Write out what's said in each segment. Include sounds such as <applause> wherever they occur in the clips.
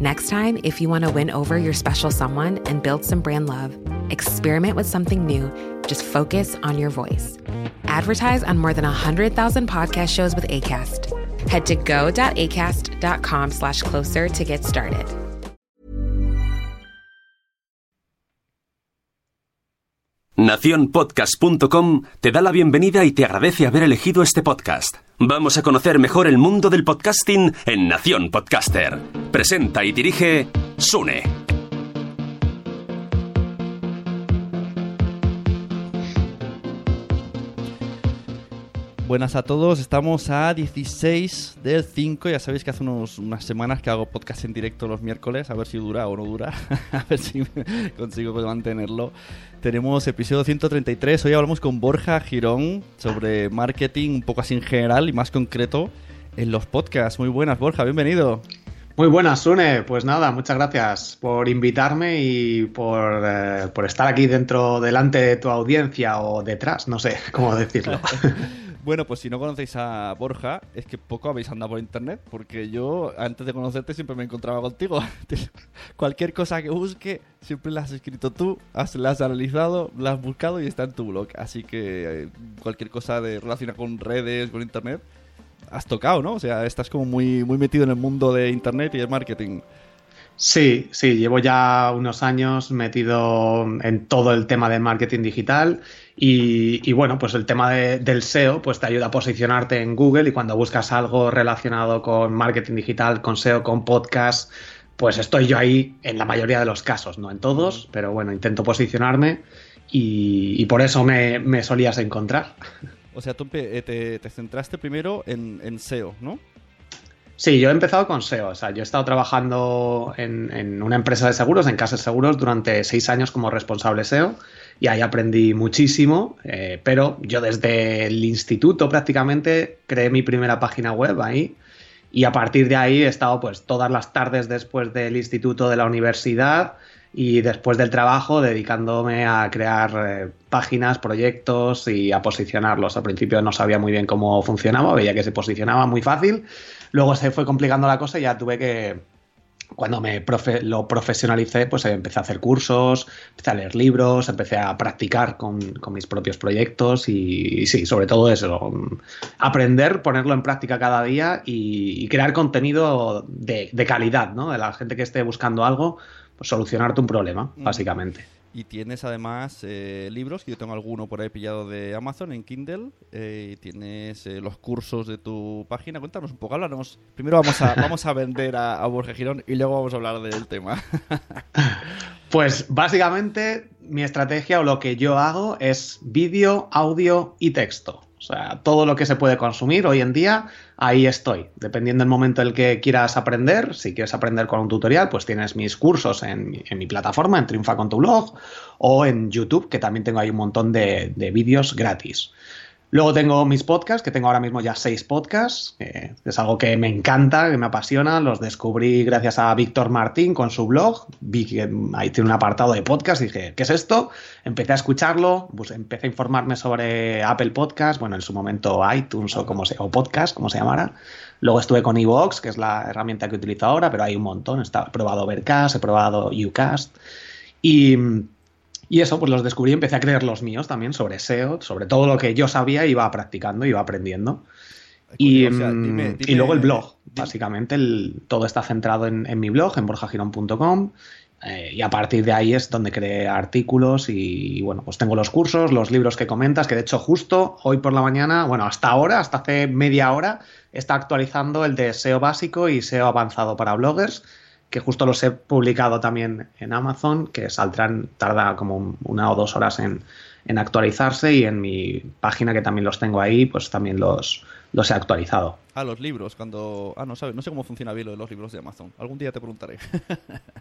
Next time, if you want to win over your special someone and build some brand love, experiment with something new. Just focus on your voice. Advertise on more than 100,000 podcast shows with ACAST. Head to go.acast.com slash closer to get started. Naciónpodcast.com te da la bienvenida y te agradece haber elegido este podcast. Vamos a conocer mejor el mundo del podcasting en Nación Podcaster. Presenta y dirige Sune. Buenas a todos, estamos a 16 del 5, ya sabéis que hace unos, unas semanas que hago podcast en directo los miércoles, a ver si dura o no dura, <laughs> a ver si consigo mantenerlo. Tenemos episodio 133, hoy hablamos con Borja Girón sobre marketing un poco así en general y más concreto en los podcasts. Muy buenas Borja, bienvenido. Muy buenas, Sune. Pues nada, muchas gracias por invitarme y por, eh, por estar aquí dentro, delante de tu audiencia o detrás, no sé <laughs> cómo decirlo. <laughs> Bueno, pues si no conocéis a Borja, es que poco habéis andado por internet, porque yo antes de conocerte siempre me encontraba contigo. <laughs> Cualquier cosa que busque, siempre la has escrito tú, has, la has analizado, la has buscado y está en tu blog. Así que eh, cualquier cosa de relacionada con redes, con internet, has tocado, ¿no? O sea, estás como muy, muy metido en el mundo de internet y de marketing. Sí, sí, llevo ya unos años metido en todo el tema de marketing digital y, y bueno, pues el tema de- del SEO pues te ayuda a posicionarte en Google y cuando buscas algo relacionado con marketing digital, con SEO, con podcast, pues estoy yo ahí en la mayoría de los casos, no en todos, pero bueno, intento posicionarme y, y por eso me, me solías encontrar. O sea, tú eh, te, te centraste primero en, en SEO, ¿no? Sí, yo he empezado con SEO. O sea, yo he estado trabajando en, en una empresa de seguros, en Casas Seguros, durante seis años como responsable SEO y ahí aprendí muchísimo. eh, pero yo desde el instituto prácticamente creé mi primera página web ahí y a partir de ahí he estado pues todas las tardes después del instituto de la universidad y después del trabajo dedicándome a crear eh, páginas, proyectos y a posicionarlos. Al principio no sabía muy bien cómo funcionaba, veía que se posicionaba muy fácil. Luego se fue complicando la cosa y ya tuve que, cuando me profe- lo profesionalicé, pues empecé a hacer cursos, empecé a leer libros, empecé a practicar con, con mis propios proyectos y, y sí, sobre todo eso, aprender, ponerlo en práctica cada día y, y crear contenido de, de calidad, ¿no? De la gente que esté buscando algo, pues solucionarte un problema, Mm. básicamente. Y tienes además eh, libros, que yo tengo alguno por ahí pillado de Amazon en Kindle, eh, y tienes eh, los cursos de tu página. Cuéntanos un poco, háblanos. Primero vamos a, <laughs> vamos a vender a, a Borja Girón y luego vamos a hablar del tema. <laughs> Pues básicamente mi estrategia o lo que yo hago es vídeo, audio y texto. O sea, todo lo que se puede consumir hoy en día, ahí estoy. Dependiendo del momento en el que quieras aprender, si quieres aprender con un tutorial, pues tienes mis cursos en, mi- plataforma, en Triunfa con tu blog, o en YouTube, que también tengo ahí un montón de, de vídeos gratis. Luego tengo mis podcasts, que tengo ahora mismo ya seis podcasts, es algo que me encanta, que me apasiona. Los descubrí gracias a Víctor Martín con su blog. Vi que ahí tiene un apartado de podcast dije, ¿qué es esto? Empecé a escucharlo, pues empecé a informarme sobre Apple Podcast, bueno, en su momento iTunes o, como se, o Podcast, como se llamara. Luego estuve con Evox, que es la herramienta que utilizo ahora, pero hay un montón. He probado Overcast, he probado Ucast. Y, y eso, pues los descubrí y empecé a creer los míos también sobre SEO, sobre todo lo que yo sabía, iba practicando, iba aprendiendo. Y, O sea, mm, dime- y luego el blog. dime- Básicamente el- todo está centrado en, en mi blog, en borjagirón.com. eh, y a partir de ahí es donde creé artículos y, bueno, pues tengo los cursos, los libros que comentas, que de hecho justo hoy por la mañana, bueno, hasta ahora, hasta hace media hora, está actualizando el de SEO básico y SEO avanzado para bloggers, que justo los he publicado también en Amazon, que saldrán, tarda como un- una o dos horas en, en actualizarse y en mi página que también los tengo ahí, pues también los, los he actualizado. Ah, los libros, cuando... Ah, no sabes, no sé cómo funciona bien lo de los libros de Amazon. Algún día te preguntaré. <laughs>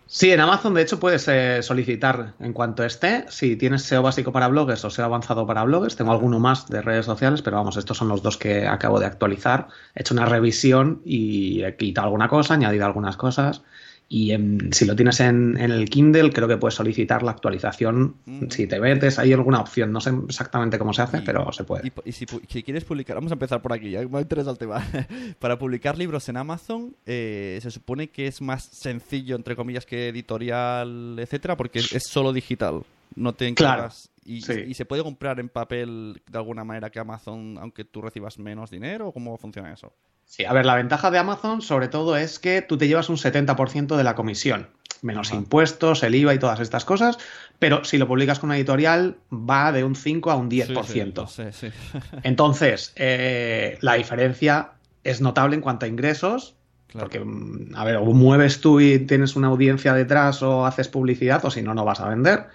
Sí, en Amazon de hecho puedes eh, solicitar en cuanto esté, si tienes SEO básico para bloggers o SEO avanzado para bloggers, tengo alguno más de redes sociales, pero vamos, estos son los dos que acabo de actualizar. He hecho una revisión y he quitado alguna cosa, añadido algunas cosas. Y em, si lo tienes en, en el Kindle, creo que puedes solicitar la actualización. Mm. Si te metes, hay alguna opción. No sé exactamente cómo se hace, Y- pero se puede. Y, y si, si quieres publicar, vamos a empezar por aquí, ya me interesa el tema. <laughs> Para publicar libros en Amazon, eh, se supone que es más sencillo, entre comillas, que editorial, etcétera, porque es, es solo digital. No te Claro, encargas. Y, sí. y se puede comprar en papel de alguna manera que Amazon, aunque tú recibas menos dinero, ¿o ¿cómo funciona eso? Sí, a ver, la ventaja de Amazon sobre todo es que tú te llevas un 70% de la comisión, menos Ajá. impuestos, el IVA y todas estas cosas, pero si lo publicas con una editorial va de un 5 a un 10%. Sí, sí. <laughs> Entonces, eh, la diferencia es notable en cuanto a ingresos, Claro. porque, mm, a ver, o mueves tú y tienes una audiencia detrás o haces publicidad, o si no, no vas a vender.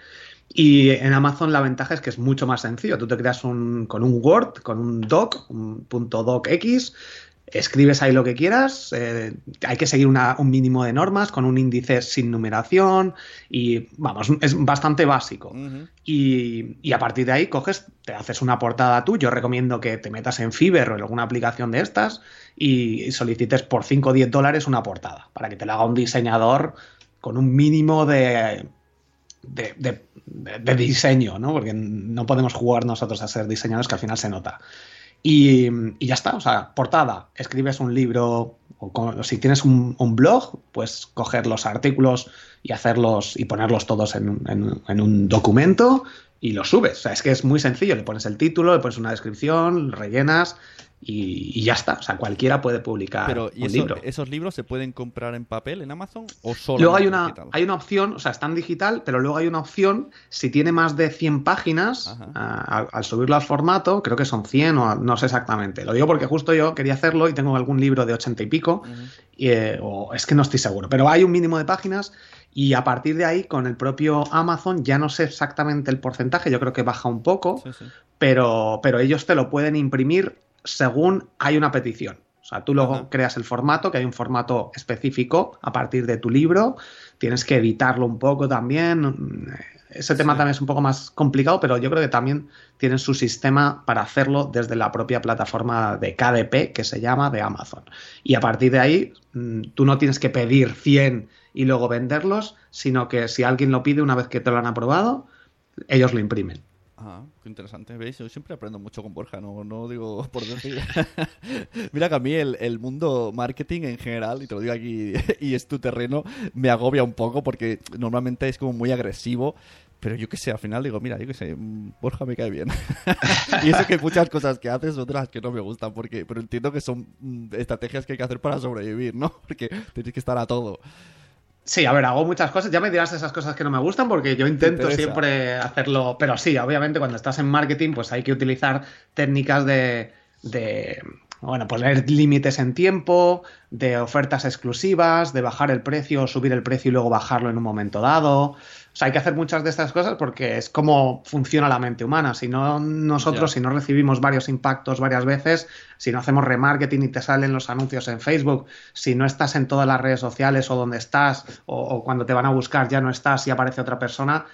Y en Amazon la ventaja es que es mucho más sencillo. Tú te creas un, con un Word, con un doc, un punto docx, escribes ahí lo que quieras, eh, hay que seguir una- un mínimo de normas con un índice sin numeración y, vamos, es bastante básico. Y, y a partir de ahí coges, te haces una portada tú. Yo recomiendo que te metas en Fiverr o en alguna aplicación de estas y solicites por 5 o 10 dólares una portada para que te la haga un diseñador con un mínimo de, de, de- de- diseño, ¿no? Porque no podemos jugar nosotros a ser diseñadores que al final se nota. Y, y ya está, o sea, portada, escribes un libro, o si tienes un, blog, pues coger los artículos y hacerlos y ponerlos todos en, en en un documento y los subes. O sea, es que es muy sencillo, le pones el título, le pones una descripción, rellenas y, y ya está. O sea, cualquiera puede publicar Pero, ¿y un eso- libro. esos libros se pueden comprar en papel en Amazon o solo Luego hay en una, digital? hay una opción, o sea, está en digital, pero luego hay una opción, si tiene más de 100 páginas, al, al subirlo al formato, creo que son 100 o no sé exactamente. Lo digo porque justo yo quería hacerlo y tengo algún libro de 80 y pico, y, eh, o es que no estoy seguro, pero hay un mínimo de páginas y a partir de ahí, con el propio Amazon, ya no sé exactamente el porcentaje, yo creo que baja un poco, Sí, sí. pero, pero ellos te lo pueden imprimir según hay una petición. O sea, tú luego Ajá. creas el formato, que hay un formato específico a partir de tu libro, tienes que editarlo un poco también. Ese tema Sí. también es un poco más complicado, pero yo creo que también tienen su sistema para hacerlo desde la propia plataforma de KDP, que se llama de Amazon. Y a partir de ahí, mm, tú no tienes que pedir 100 y luego venderlos, sino que si alguien lo pide una vez que te lo han aprobado, ellos lo imprimen. Ah, qué interesante. ¿Veis? Yo siempre aprendo mucho con Borja, no, no digo <laughs> por decir. <laughs> Mira que a mí el, el mundo marketing en general, y te lo digo aquí, <laughs> y es tu terreno, me agobia un poco porque normalmente es como muy agresivo. Pero yo qué sé, al final digo, mira, yo qué sé, mm, Borja me cae bien. y eso que muchas cosas que haces son de las que no me gustan, porque, pero entiendo que son mm, estrategias que hay que hacer para sobrevivir, ¿no? Porque tienes que estar a todo. Sí, a ver, hago muchas cosas. Ya me dirás esas cosas que no me gustan porque yo intento siempre hacerlo. Pero sí, obviamente cuando estás en marketing, pues hay que utilizar técnicas de. de bueno, poner límites en tiempo, de ofertas exclusivas, de bajar el precio o subir el precio y luego bajarlo en un momento dado. O sea, hay que hacer muchas de estas cosas porque es como funciona la mente humana. Si no, nosotros, si no recibimos varios impactos varias veces, si no hacemos remarketing y te salen los anuncios en Facebook, si no estás en todas las redes sociales o donde estás, o, o cuando te van a buscar ya no estás y aparece otra persona,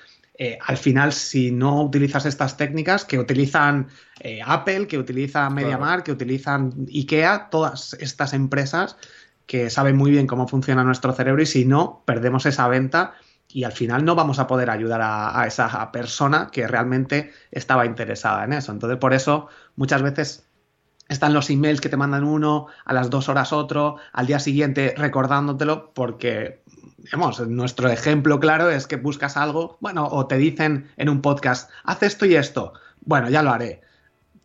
eh, al final, si no utilizas estas técnicas que utilizan eh, Apple, que utiliza MediaMarkt, que utilizan IKEA, todas estas empresas que saben muy bien cómo funciona nuestro cerebro y si no, perdemos esa venta y al final no vamos a poder ayudar a, a esa persona que realmente estaba interesada en eso. Entonces, por eso muchas veces están los emails que te mandan uno, a las dos horas otro, al día siguiente recordándotelo, porque, digamos, nuestro ejemplo claro es que buscas algo, bueno, o te dicen en un podcast, haz esto y esto, bueno, ya lo haré.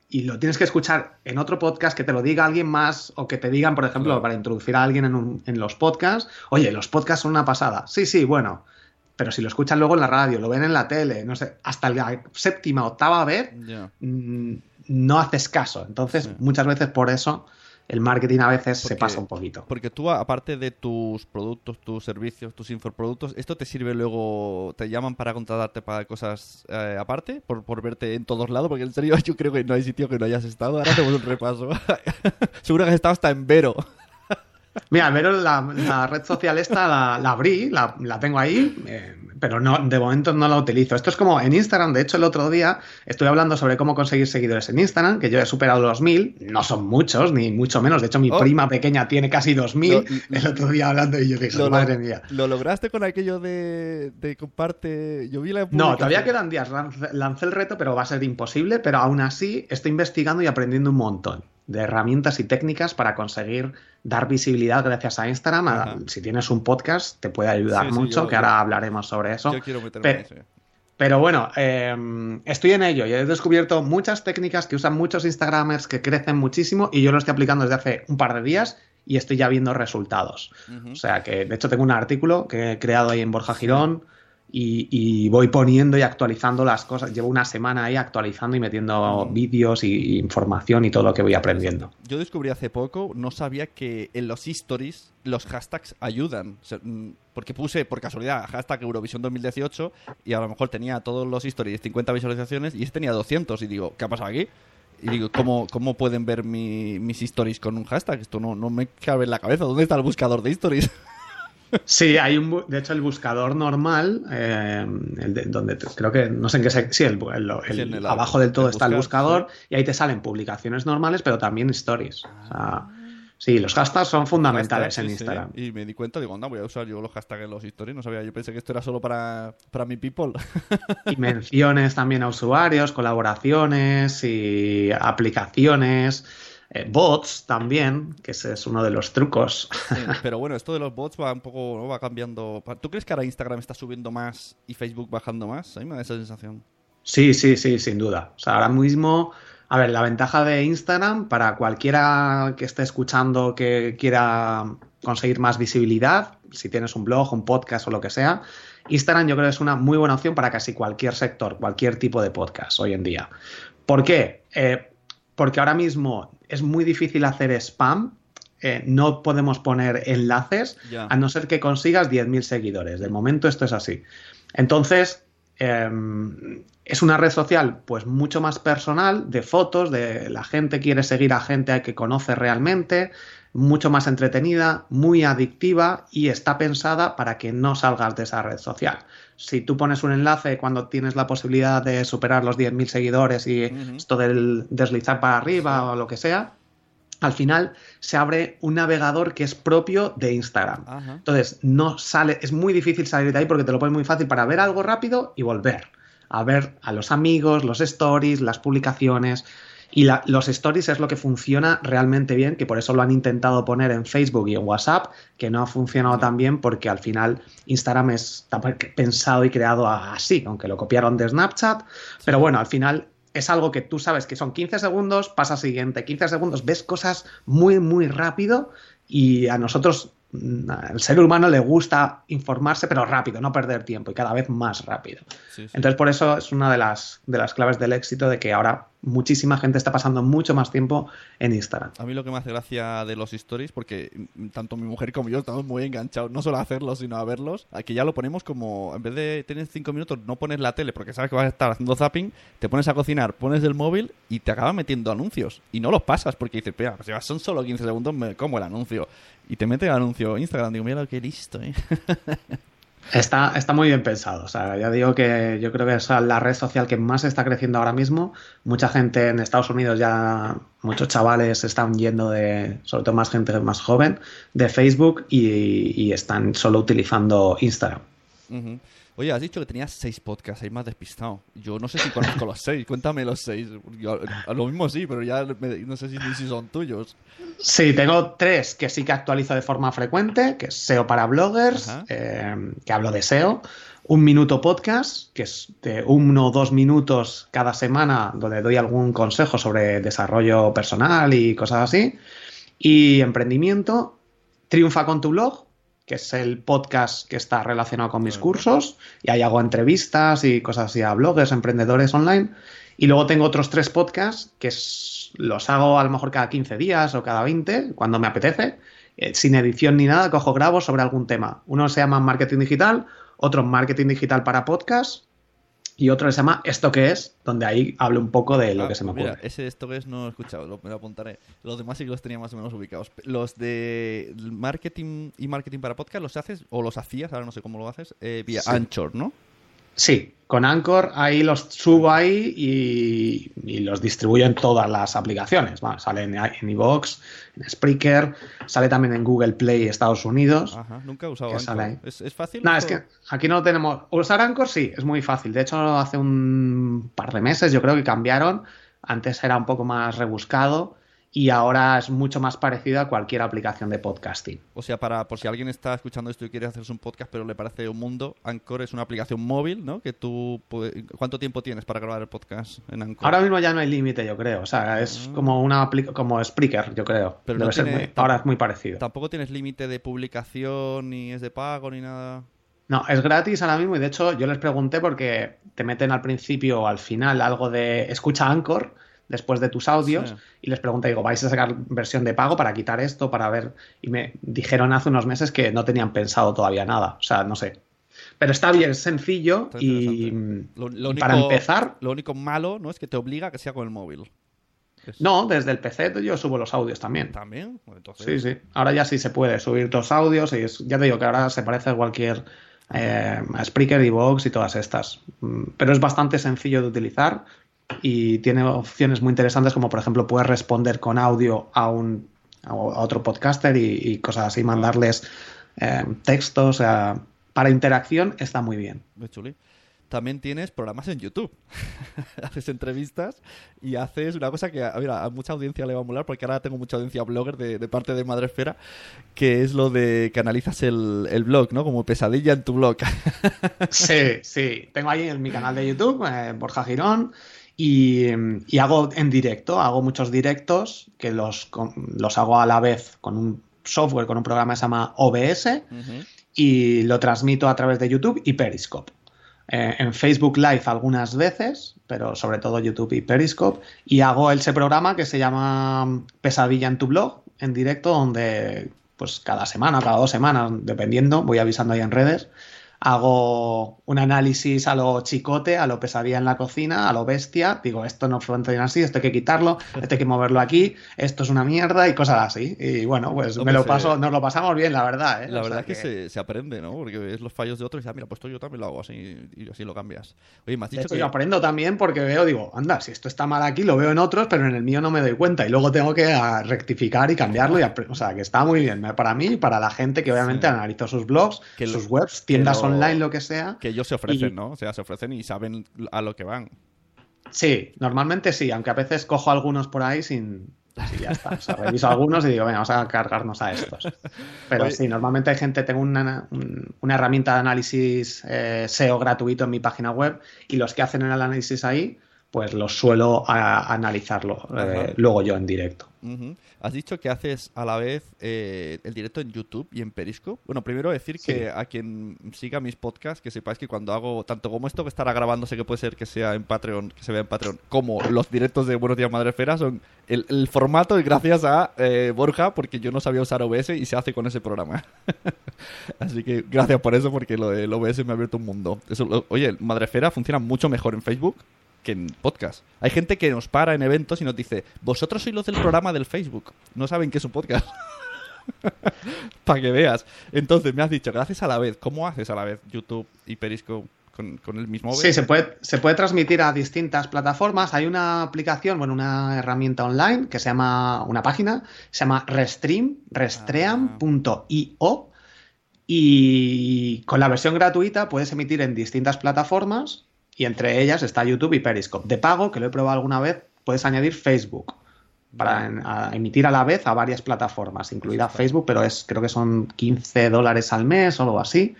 y lo tienes que escuchar en otro podcast, que te lo diga alguien más o que te digan, por ejemplo, para introducir a alguien en, un- en los podcasts, oye, los podcasts son una pasada. Sí, sí, bueno, pero si lo escuchan luego en la radio, lo ven en la tele, no sé, hasta la séptima, octava vez, mm, no haces caso. Entonces, Sí. muchas veces por eso el marketing a veces se pasa un poquito. Porque tú, aparte de tus productos, tus servicios, tus infoproductos, ¿esto te sirve luego, te llaman para contratarte para cosas eh, aparte? Por, por verte en todos lados, porque en serio <laughs> yo creo que no hay sitio que no hayas estado. Ahora hacemos un repaso. <laughs> Seguro que has estado hasta en Vero. Mira, Vero, la, la red social esta la, la abrí, la, la tengo ahí, eh, pero no, de momento no la utilizo. Esto es como en Instagram, de hecho el otro día estuve hablando sobre cómo conseguir seguidores en Instagram, que yo he superado los 1000, no son muchos, ni mucho menos, de hecho mi Oh. prima pequeña tiene casi 2000, Lo- el otro día hablando y yo dije, Lo- madre mía. ¿Lo lograste con aquello de, de comparte? Yo vi la No, todavía quedan días. Lancé el reto, pero va a ser imposible. Pero aún así estoy investigando y aprendiendo un montón de herramientas y técnicas para conseguir dar visibilidad gracias a Instagram. A- si tienes un podcast, te puede ayudar Sí, sí, mucho, yo- que ahora hablaremos sobre eso. Yo quiero meterme Pe- en eso. Pero bueno, eh, estoy en ello y he descubierto muchas técnicas que usan muchos Instagramers que crecen muchísimo y yo lo estoy aplicando desde hace un par de días y estoy ya viendo resultados. O sea que, de hecho, tengo un artículo que he creado ahí en Borja Girón y, y voy poniendo y actualizando las cosas. Llevo una semana ahí actualizando y metiendo vídeos y, y información y todo lo que voy aprendiendo. Yo descubrí hace poco, no sabía que en los stories los hashtags ayudan. O sea, mm, porque puse por casualidad hashtag Eurovisión 2018 y a lo mejor tenía todos los stories 50 visualizaciones y este tenía 200 y digo, ¿qué ha pasado aquí? Y digo, ¿cómo, cómo pueden ver mi- mis stories con un hashtag? Esto no, no me cabe en la cabeza. ¿Dónde está el buscador de stories? <laughs> Sí, hay un, de hecho, el buscador normal, eh, el de- donde te- creo que, no sé en qué se, sí, el, el- el- abajo del todo está el buscador y ahí te salen publicaciones normales, pero también stories. O sea, sí, los hashtags son fundamentales en sí, sí. Instagram. Y me di cuenta, digo, anda, voy a usar yo los hashtags en los stories. No sabía, yo pensé que esto era solo para, para mi people. <laughs> Y menciones también a usuarios, colaboraciones y aplicaciones, eh, bots también, que ese es uno de los trucos. Sí, <laughs> pero bueno, esto de los bots va un poco, ¿no? va cambiando. ¿Tú crees que ahora Instagram está subiendo más y Facebook bajando más? A mí me da esa sensación. Sí, sí, sí, sin duda. O sea, ahora mismo, a ver, la ventaja de Instagram para cualquiera que esté escuchando que quiera conseguir más visibilidad, si tienes un blog, un podcast o lo que sea, Instagram yo creo que es una muy buena opción para casi cualquier sector, cualquier tipo de podcast hoy en día. ¿Por qué? Eh, porque ahora mismo es muy difícil hacer spam. eh, no podemos poner enlaces a no ser que consigas 10.000 seguidores. De momento esto es así. Entonces, eh, es una red social pues mucho más personal, de fotos, de la gente quiere seguir a gente que conoce realmente, mucho más entretenida, muy adictiva y está pensada para que no salgas de esa red social. Si tú pones un enlace cuando tienes la posibilidad de superar los 10.000 seguidores y Ujú. esto del deslizar para arriba o lo que sea, al final se abre un navegador que es propio de Instagram. Ajá. Entonces, no sale, es muy difícil salir de ahí porque te lo pones muy fácil para ver algo rápido y volver. A ver a los amigos, los stories, las publicaciones. Y la- los stories es lo que funciona realmente bien, que por eso lo han intentado poner en Facebook y en WhatsApp, que no ha funcionado tan bien porque al final Instagram está pensado y creado así, aunque lo copiaron de Snapchat. Pero bueno, al final es algo que tú sabes que son 15 segundos, pasa siguiente, 15 segundos, ves cosas muy, muy rápido y a nosotros, mm, al ser humano, le gusta informarse, pero rápido, no perder tiempo y cada vez más rápido. Sí, sí. Entonces, por eso es una de las, de las claves del éxito de que ahora muchísima gente está pasando mucho más tiempo en Instagram. A mí lo que me hace gracia de los stories, porque tanto mi mujer como yo estamos muy enganchados, no solo a hacerlos, sino a verlos, a que ya lo ponemos como, en vez de tener cinco minutos, no pones la tele porque sabes que vas a estar haciendo zapping, te pones a cocinar, pones el móvil y te acaba metiendo anuncios. Y no los pasas porque dices, mira, si son solo 15 segundos, me como el anuncio. Y te mete el anuncio Instagram. Digo, mira que listo, ¿eh? <laughs> Está, está muy bien pensado. O sea, ya digo que yo creo que es la red social que más está creciendo ahora mismo. Mucha gente en Estados Unidos ya, muchos chavales están yendo de, sobre todo más gente más joven, de Facebook y, están solo utilizando Instagram. Oye, has dicho que tenías seis podcasts, ahí más despistado. Yo no sé si conozco los seis, cuéntame los seis. Yo, a lo mismo sí, pero ya me- no sé si, si son tuyos. Sí, tengo tres que sí que actualizo de forma frecuente, que es SEO para bloggers, eh, que hablo de SEO. Un minuto podcast, que es de uno o dos minutos cada semana, donde doy algún consejo sobre desarrollo personal y cosas así. Y emprendimiento. Triunfa con tu blog, que es el podcast que está relacionado con mis cursos. Y ahí hago entrevistas y cosas así a bloggers, emprendedores online. Y luego tengo otros tres podcasts que es- los hago a lo mejor cada 15 días o cada 20, cuando me apetece, eh, sin edición ni nada, cojo grabo sobre algún tema. Uno se llama Marketing Digital, otro Marketing Digital para Podcast y otro se llama Esto que es, donde ahí hablo un poco de lo Ah, que se me ocurre. Mira, ese esto que es no he escuchado, lo, me lo apuntaré. Los demás sí que los tenía más o menos ubicados. Los de marketing y marketing para podcast, ¿los haces o los hacías, ahora no sé cómo lo haces, eh, vía Sí. Anchor, ¿no? Sí, con Anchor ahí los subo ahí y, y los distribuyo en todas las aplicaciones. Bueno, sale en, en iVoox, en Spreaker, sale también en Google Play Estados Unidos. Ajá, nunca he usado Anchor. sale. ¿Es, es fácil? No, es que aquí no lo tenemos. Usar Anchor sí, es muy fácil. De hecho, hace un par de meses yo creo que cambiaron. Antes era un poco más rebuscado y ahora es mucho más parecido a cualquier aplicación de podcasting. O sea, para por si alguien está escuchando esto y quiere hacerse un podcast pero le parece un mundo, Anchor es una aplicación móvil, ¿no? Que tú puede- ¿Cuánto tiempo tienes para grabar el podcast en Anchor? Ahora mismo ya no hay límite, yo creo. O sea, es como una como Spreaker, yo creo. Ah. Pero Debe no ser tiene- muy- ahora es muy parecido. Tampoco tienes límite de publicación, ni es de pago, ni nada. No, es gratis ahora mismo y de hecho yo les pregunté porque te meten al principio o al final algo de escucha Anchor después de tus audios Sí. y les pregunté, digo, ¿vais a sacar versión de pago para quitar esto, para ver? Y me dijeron hace unos meses que no tenían pensado todavía nada, o sea, no sé. Pero está bien, es sencillo Está y. Lo, lo para empezar, Lo único malo, ¿no? Es que te obliga a que sea con el móvil. Es- no, desde el PC yo subo los audios también. ¿También? Pues Entonces, Sí, sí. Ahora ya sí se puede subir los audios y es- ya te digo que ahora se parece a cualquier eh, a Spreaker y Vox y todas estas. Mm, Pero es bastante sencillo de utilizar y tiene opciones muy interesantes como por ejemplo puedes responder con audio a un a otro podcaster y, y cosas así, mandarles eh, textos. o sea, para interacción está muy bien. Muy chuli. También tienes programas en YouTube. <laughs> haces entrevistas y haces una cosa que a, mira, a mucha audiencia le va a molar porque ahora tengo mucha audiencia blogger de, de parte de Madresfera, que es lo de que analizas el, el blog, ¿no? Como pesadilla en tu blog. <laughs> Sí, sí. Tengo ahí en mi canal de YouTube, eh, Borja Girón, y, y hago en directo, hago muchos directos que los, los hago a la vez con un software, con un programa que se llama OBS, y lo transmito a través de YouTube y Periscope. Eh, en Facebook Live algunas veces, pero sobre todo YouTube y Periscope, y hago ese programa que se llama Pesadilla en tu blog, en directo, donde pues cada semana, cada dos semanas, dependiendo, voy avisando ahí en redes, hago un análisis a lo chicote, a lo pesadilla en la cocina, a lo bestia, digo, esto no funciona así, esto hay que quitarlo, esto hay que moverlo aquí, esto es una mierda y cosas así. Y bueno, pues Hombre, me lo se- paso, nos lo pasamos bien, la verdad. ¿eh? La O verdad es que, Se, se aprende, ¿no? Porque ves los fallos de otros y dices, ah, mira, pues esto yo también lo hago así y así lo cambias. Oye, me has De dicho hecho, que... yo aprendo también porque veo, digo, anda, si esto está mal aquí, lo veo en otros, pero en el mío no me doy cuenta. Y luego tengo que ah, rectificar y cambiarlo. Y o sea, que está muy bien. Para mí y para la gente que obviamente Sí. analiza sus blogs, Que lo- sus webs, tiendas lo- online, lo que sea. Que ellos se ofrecen, Y- ¿no? O sea, se ofrecen y saben a lo que van. Sí, normalmente sí, aunque a veces cojo algunos por ahí sin. Sí, ya está. O sea, reviso algunos y digo, venga, vamos a cargarnos a estos. Pero Oye. sí, normalmente hay gente, tengo una, un- una herramienta de análisis eh, SEO gratuito en mi página web y los que hacen el análisis ahí, pues los suelo a- analizarlo eh, luego yo en directo. Has dicho que haces a la vez eh, el directo en YouTube y en Periscope. Bueno, primero decir Sí. que a quien siga mis podcasts, que sepáis que cuando hago tanto como esto que estará grabando, sé que puede ser que sea en Patreon, que se vea en Patreon, como los directos de Buenos Días Madrefera, son el, el formato y gracias a eh, Borja, porque yo no sabía usar OBS y se hace con ese programa. <laughs> Así que gracias por eso, porque lo del OBS me ha abierto un mundo. Eso, lo- oye, Madrefera funciona mucho mejor en Facebook que en podcast. Hay gente que nos para en eventos y nos dice, vosotros sois los del programa del Facebook. No saben que es un podcast. <laughs> Para que veas. Entonces, me has dicho, gracias a la vez. ¿Cómo haces a la vez YouTube y Periscope con, con el mismo Sí, se puede, se puede transmitir a distintas plataformas. Hay una aplicación, bueno, una herramienta online que se llama, una página, se llama Restream, restream.io. Y con la versión gratuita puedes emitir en distintas plataformas y entre ellas está YouTube y Periscope. De pago, que lo he probado alguna vez, puedes añadir Facebook. para en- a emitir a la vez a varias plataformas, incluida Facebook, pero es creo que son 15 dólares al mes o algo así.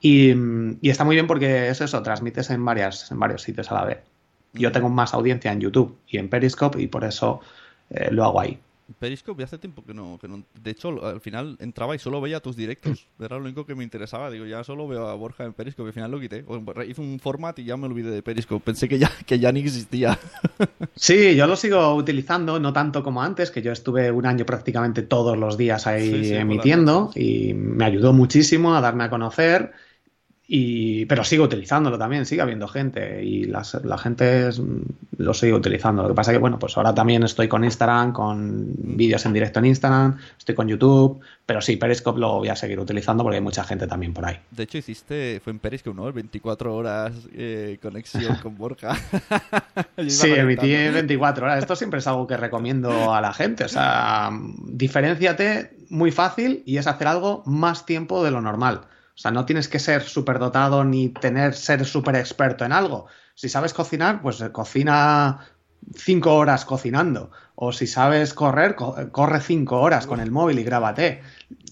Y, mm, y está muy bien porque es eso, transmites en, varias, en varios sitios a la vez. Yo tengo más audiencia en YouTube y en Periscope y por eso eh, lo hago ahí. Periscope hace tiempo que no, que no. De hecho, al final entraba y solo veía tus directos. <laughs> Era lo único que me interesaba. Digo, ya solo veo a Borja en Periscope. Al final lo quité. Hice un format y ya me olvidé de Periscope. Pensé que ya, que ya ni existía. <laughs> Sí, yo lo sigo utilizando, no tanto como antes, que yo estuve un año prácticamente todos los días ahí Sí, sí, emitiendo y me ayudó muchísimo a darme a conocer. Y, pero sigo utilizándolo también, sigue habiendo gente y las- la gente es- lo sigue utilizando. Lo que pasa que, bueno, pues ahora también estoy con Instagram, con vídeos en directo en Instagram, estoy con YouTube, pero sí, Periscope lo voy a seguir utilizando porque hay mucha gente también por ahí. De hecho, hiciste. Fue en Periscope, ¿no? El 24 horas eh, conexión <laughs> con Borja. <laughs> Sí, emití comentando. 24 horas. Esto siempre es algo que recomiendo a la gente. O sea, diferenciate muy fácil y es hacer algo más tiempo de lo normal. O sea, no tienes que ser súper dotado ni tener ser súper experto en algo. Si sabes cocinar, pues eh, cocina cinco horas cocinando. O si sabes correr, co- corre cinco horas con el móvil y grábate.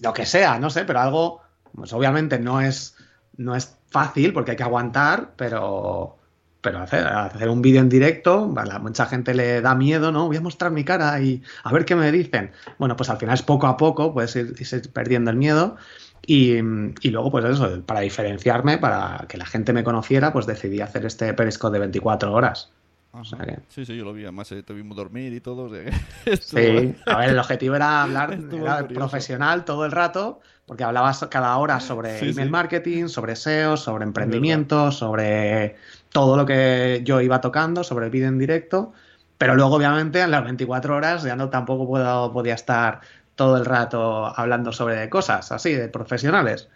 Lo que sea, no sé, pero algo, pues obviamente no es, no es fácil porque hay que aguantar, pero, pero hacer, hacer un vídeo en directo, a mucha gente le da miedo, ¿no? Voy a mostrar mi cara y a ver qué me dicen. Bueno, pues al final es poco a poco, puedes ir, perdiendo el miedo. Y, y luego, pues eso, para diferenciarme, para que la gente me conociera, pues decidí hacer este Periscope de 24 horas. O sea que- Sí, sí, yo lo vi. Además, eh, te vimos dormir y todo. o sea que <laughs> estuvo- Sí, a ver, el objetivo era hablar <laughs> era profesional todo el rato, porque hablabas cada hora sobre Sí, email sí. marketing, sobre SEO, sobre emprendimiento, sobre todo lo que yo iba tocando, sobre el vídeo en directo, pero luego obviamente en las 24 horas ya no tampoco puedo, podía estar todo el rato hablando sobre cosas así, de profesionales.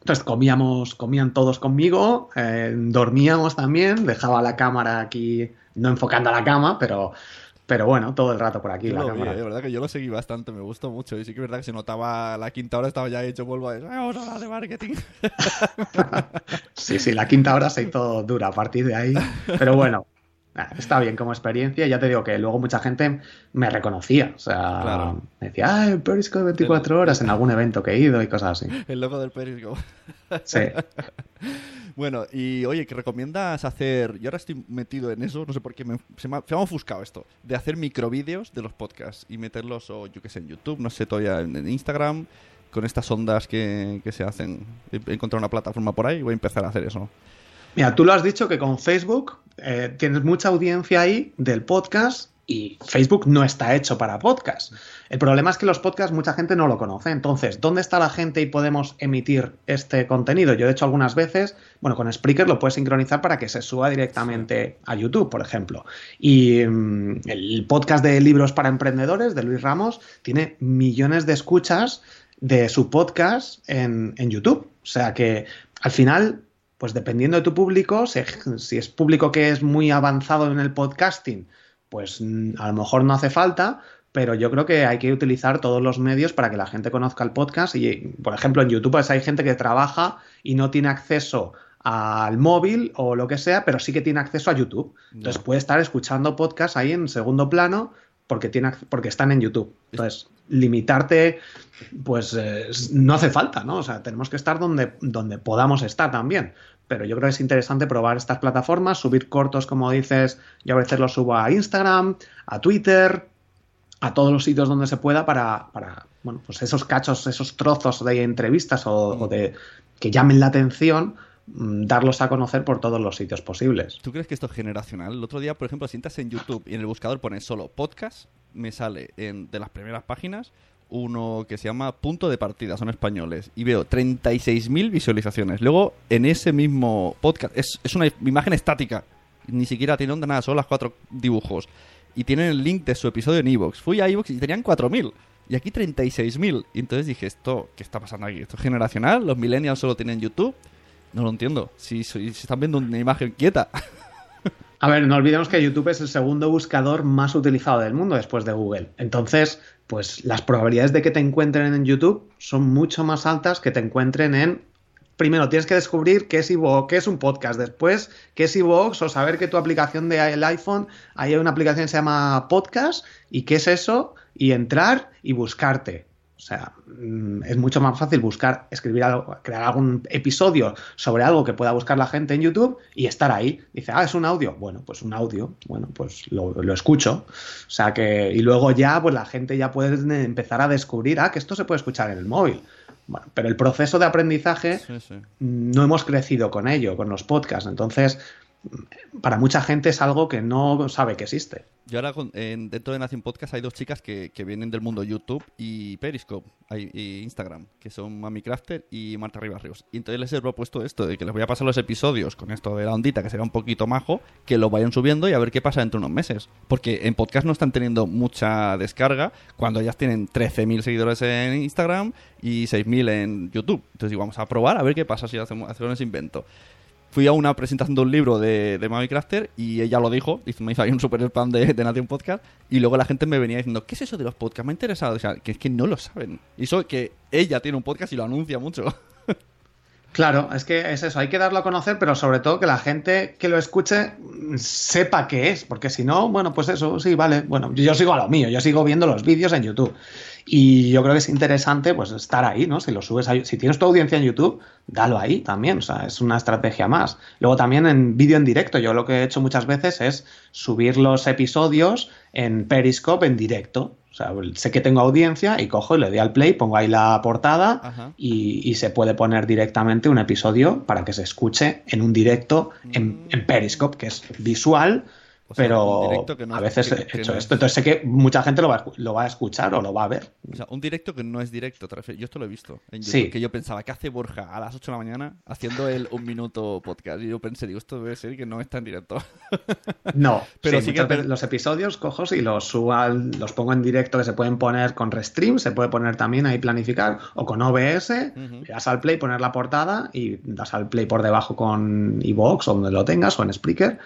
Entonces comíamos, comían todos conmigo, eh, dormíamos también, dejaba la cámara aquí, no enfocando a la cama, pero, pero bueno, todo el rato por aquí Yo la vi, cámara. eh, de verdad que yo lo seguí bastante, me gustó mucho. Y sí que es verdad que se notaba la quinta hora, estaba ya hecho polvo. de, "Ah, Vamos a hablar de marketing. <laughs> Sí, sí, la quinta hora se hizo dura a partir de ahí, pero bueno, está bien como experiencia. Ya te digo que luego mucha gente me reconocía, o sea, Claro. me decía, ah, el Periscope 24 horas en algún evento que he ido y cosas así. <laughs> El logo del Periscope. Sí. <laughs> Bueno, y oye, ¿qué recomiendas hacer? Yo ahora estoy metido en eso, no sé por qué, me- se, me ha, se me ha ofuscado esto, de hacer microvídeos de los podcasts y meterlos, o yo que sé, en YouTube, no sé, todavía en, en Instagram, con estas ondas que, que se hacen. He encontrado una plataforma por ahí y voy a empezar a hacer eso. Mira, tú lo has dicho que con Facebook eh, tienes mucha audiencia ahí del podcast y Facebook no está hecho para podcast. El problema es que los podcasts mucha gente no lo conoce. Entonces, ¿dónde está la gente y podemos emitir este contenido? Yo, de hecho, algunas veces, bueno, con Spreaker lo puedes sincronizar para que se suba directamente a YouTube, por ejemplo. Y mm, el podcast de libros para emprendedores de Luis Ramos tiene millones de escuchas de su podcast en, en YouTube. O sea que al final pues dependiendo de tu público, si, si es público que es muy avanzado en el podcasting, pues mm, a lo mejor no hace falta, pero yo creo que hay que utilizar todos los medios para que la gente conozca el podcast. Y, por ejemplo, en YouTube pues, hay gente que trabaja y no tiene acceso al móvil o lo que sea, pero sí que tiene acceso a YouTube. Entonces puede estar escuchando podcast ahí en segundo plano porque, tiene, porque están en YouTube. Entonces, limitarte, pues eh, no hace falta, ¿no? O sea, tenemos que estar donde, donde podamos estar también. Pero yo creo que es interesante probar estas plataformas, subir cortos, como dices, yo a veces los subo a Instagram, a Twitter, a todos los sitios donde se pueda para, para bueno, pues esos cachos, esos trozos de entrevistas o, de que llamen la atención, mm, darlos a conocer por todos los sitios posibles. ¿Tú crees que esto es generacional? El otro día, por ejemplo, si entras en YouTube y en el buscador pones solo podcast, me sale en, de las primeras páginas uno que se llama Punto de Partida, son españoles, y veo 36.000 visualizaciones. Luego, en ese mismo podcast, es, una imagen estática, ni siquiera tiene onda nada, son las cuatro dibujos. Y tienen el link de su episodio en Evox. Fui a Evox y tenían 4.000. Y aquí 36.000. Y entonces dije, ¿esto qué está pasando aquí? ¿Esto es generacional? ¿Los millennials solo tienen YouTube? No lo entiendo. Si, si, si están viendo una imagen quieta. <laughs> A ver, no olvidemos que YouTube es el segundo buscador más utilizado del mundo después de Google. Entonces, pues las probabilidades de que te encuentren en YouTube son mucho más altas que te encuentren en primero tienes que descubrir qué es iVoox, qué es un podcast, después qué es iVoox o saber que tu aplicación del iPhone, hay una aplicación que se llama Podcast y qué es eso y entrar y buscarte. O sea, mm, es mucho más fácil buscar, escribir algo, crear algún episodio sobre algo que pueda buscar la gente en YouTube y estar ahí. Dice, ah, es un audio. Bueno, pues un audio. Bueno, pues lo, lo escucho. O sea que, y luego ya, pues la gente ya puede empezar a descubrir, ah, que esto se puede escuchar en el móvil. Bueno, pero el proceso de aprendizaje Sí, sí. no hemos crecido con ello, con los podcasts. Entonces, para mucha gente es algo que no sabe que existe. Yo ahora, dentro de Nación Podcast, hay dos chicas que, vienen del mundo YouTube y Periscope y Instagram, que son Mami Crafter y Marta Rivas Ríos. Y entonces les he propuesto esto, de que les voy a pasar los episodios con esto de la ondita, que será un poquito majo, que lo vayan subiendo y a ver qué pasa dentro de unos meses. Porque en podcast no están teniendo mucha descarga, cuando ellas tienen 13.000 seguidores en Instagram y 6.000 en YouTube. Entonces digo, vamos a probar a ver qué pasa si hacemos, hacemos ese invento fui a una presentación de un libro de, de Mami Crafter y ella lo dijo, hizo- me hizo ahí un super spam de, de Nación Podcast y luego la gente me venía diciendo, ¿qué es eso de los podcasts? Me ha interesado, o sea, que es que no lo saben. Y eso que ella tiene un podcast y lo anuncia mucho. Claro, es que es eso, hay que darlo a conocer, pero sobre todo que la gente que lo escuche sepa qué es, porque si no, bueno, pues eso, sí, vale, bueno, yo sigo a lo mío, yo sigo viendo los vídeos en YouTube. Y yo creo que es interesante pues estar ahí, ¿no? Si lo subes ahí, si tienes tu audiencia en YouTube, dalo ahí también, o sea, es una estrategia más. Luego también en vídeo en directo, yo lo que he hecho muchas veces es subir los episodios en Periscope en directo. O sea, sé que tengo audiencia y cojo y le doy al play, pongo ahí la portada y, y se puede poner directamente un episodio para que se escuche en un directo en, en Periscope, que es visual, O sea, pero un directo que no a es- veces que- he que hecho es- esto. Entonces sé que mucha gente lo va, lo va a escuchar o lo va a ver. O sea, un directo que no es directo, yo esto lo he visto en YouTube, Sí. que yo pensaba, ¿qué hace Borja a las 8 de la mañana haciendo el un minuto podcast? Y yo pensé, digo, esto debe ser que no está en directo. <laughs> No, <laughs> Pero sí que- los episodios cojo y los subo, al- los pongo en directo que se pueden poner con Restream, se puede poner también ahí planificar o con OBS, le das al play, poner la portada y das al play por debajo con iVoox o donde lo tengas o en Spreaker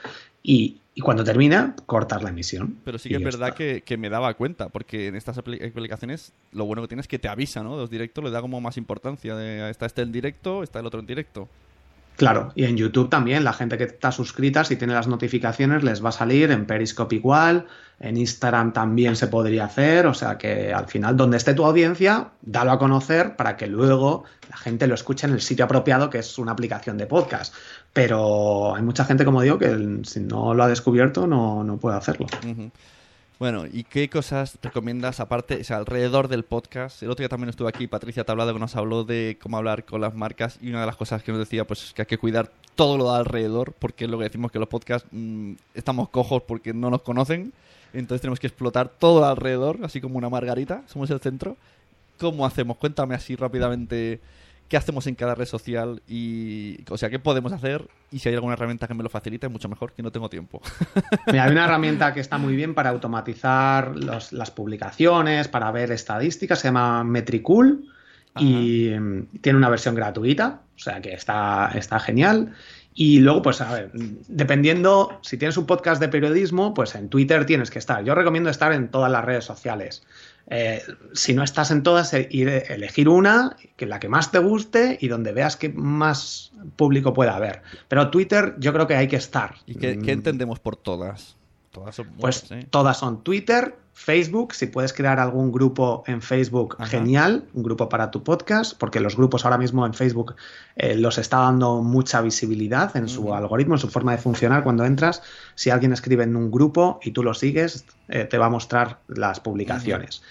y, y cuando termina cortas la emisión. Pero sí que es verdad que, que me daba cuenta, porque en estas apli- aplicaciones lo bueno que tiene es que te avisa, ¿no? Los directos le da como más importancia. De, está este en directo, está el otro en directo. Claro, y en YouTube también, la gente que está suscrita, si tiene las notificaciones, les va a salir, en Periscope igual, en Instagram también se podría hacer, o sea que al final, donde esté tu audiencia, dalo a conocer para que luego la gente lo escuche en el sitio apropiado, que es una aplicación de podcast. Pero hay mucha gente, como digo, que si no lo ha descubierto no, no puede hacerlo. Bueno, ¿y qué cosas recomiendas aparte, o sea, alrededor del podcast? El otro día también estuve aquí, Patricia Tablado, que nos habló de cómo hablar con las marcas y una de las cosas que nos decía, pues es que hay que cuidar todo lo de alrededor, porque es lo que decimos que los podcasts mm, estamos cojos porque no nos conocen, entonces tenemos que explotar todo alrededor, así como una margarita, somos el centro. ¿Cómo hacemos? Cuéntame así rápidamente qué hacemos en cada red social y, o sea, qué podemos hacer y si hay alguna herramienta que me lo facilite, mucho mejor, que no tengo tiempo. <laughs> Mira, hay una herramienta que está muy bien para automatizar los- las publicaciones, para ver estadísticas, se llama Metricool y mm, tiene una versión gratuita, o sea que está, está genial. Y luego, pues a ver, dependiendo, si tienes un podcast de periodismo, pues en Twitter tienes que estar. Yo recomiendo estar en todas las redes sociales. Eh, si no estás en todas, eh, ir, elegir una, que la que más te guste y donde veas que más público pueda haber. Pero Twitter yo creo que hay que estar. ¿Y qué, qué Mm, entendemos por todas? Todas son pues ¿eh? todas son Twitter, Facebook, si puedes crear algún grupo en Facebook, Ajá. genial, un grupo para tu podcast, porque los grupos ahora mismo en Facebook eh, los está dando mucha visibilidad en su algoritmo, en su forma de funcionar. Cuando entras, si alguien escribe en un grupo y tú lo sigues, eh, te va a mostrar las publicaciones.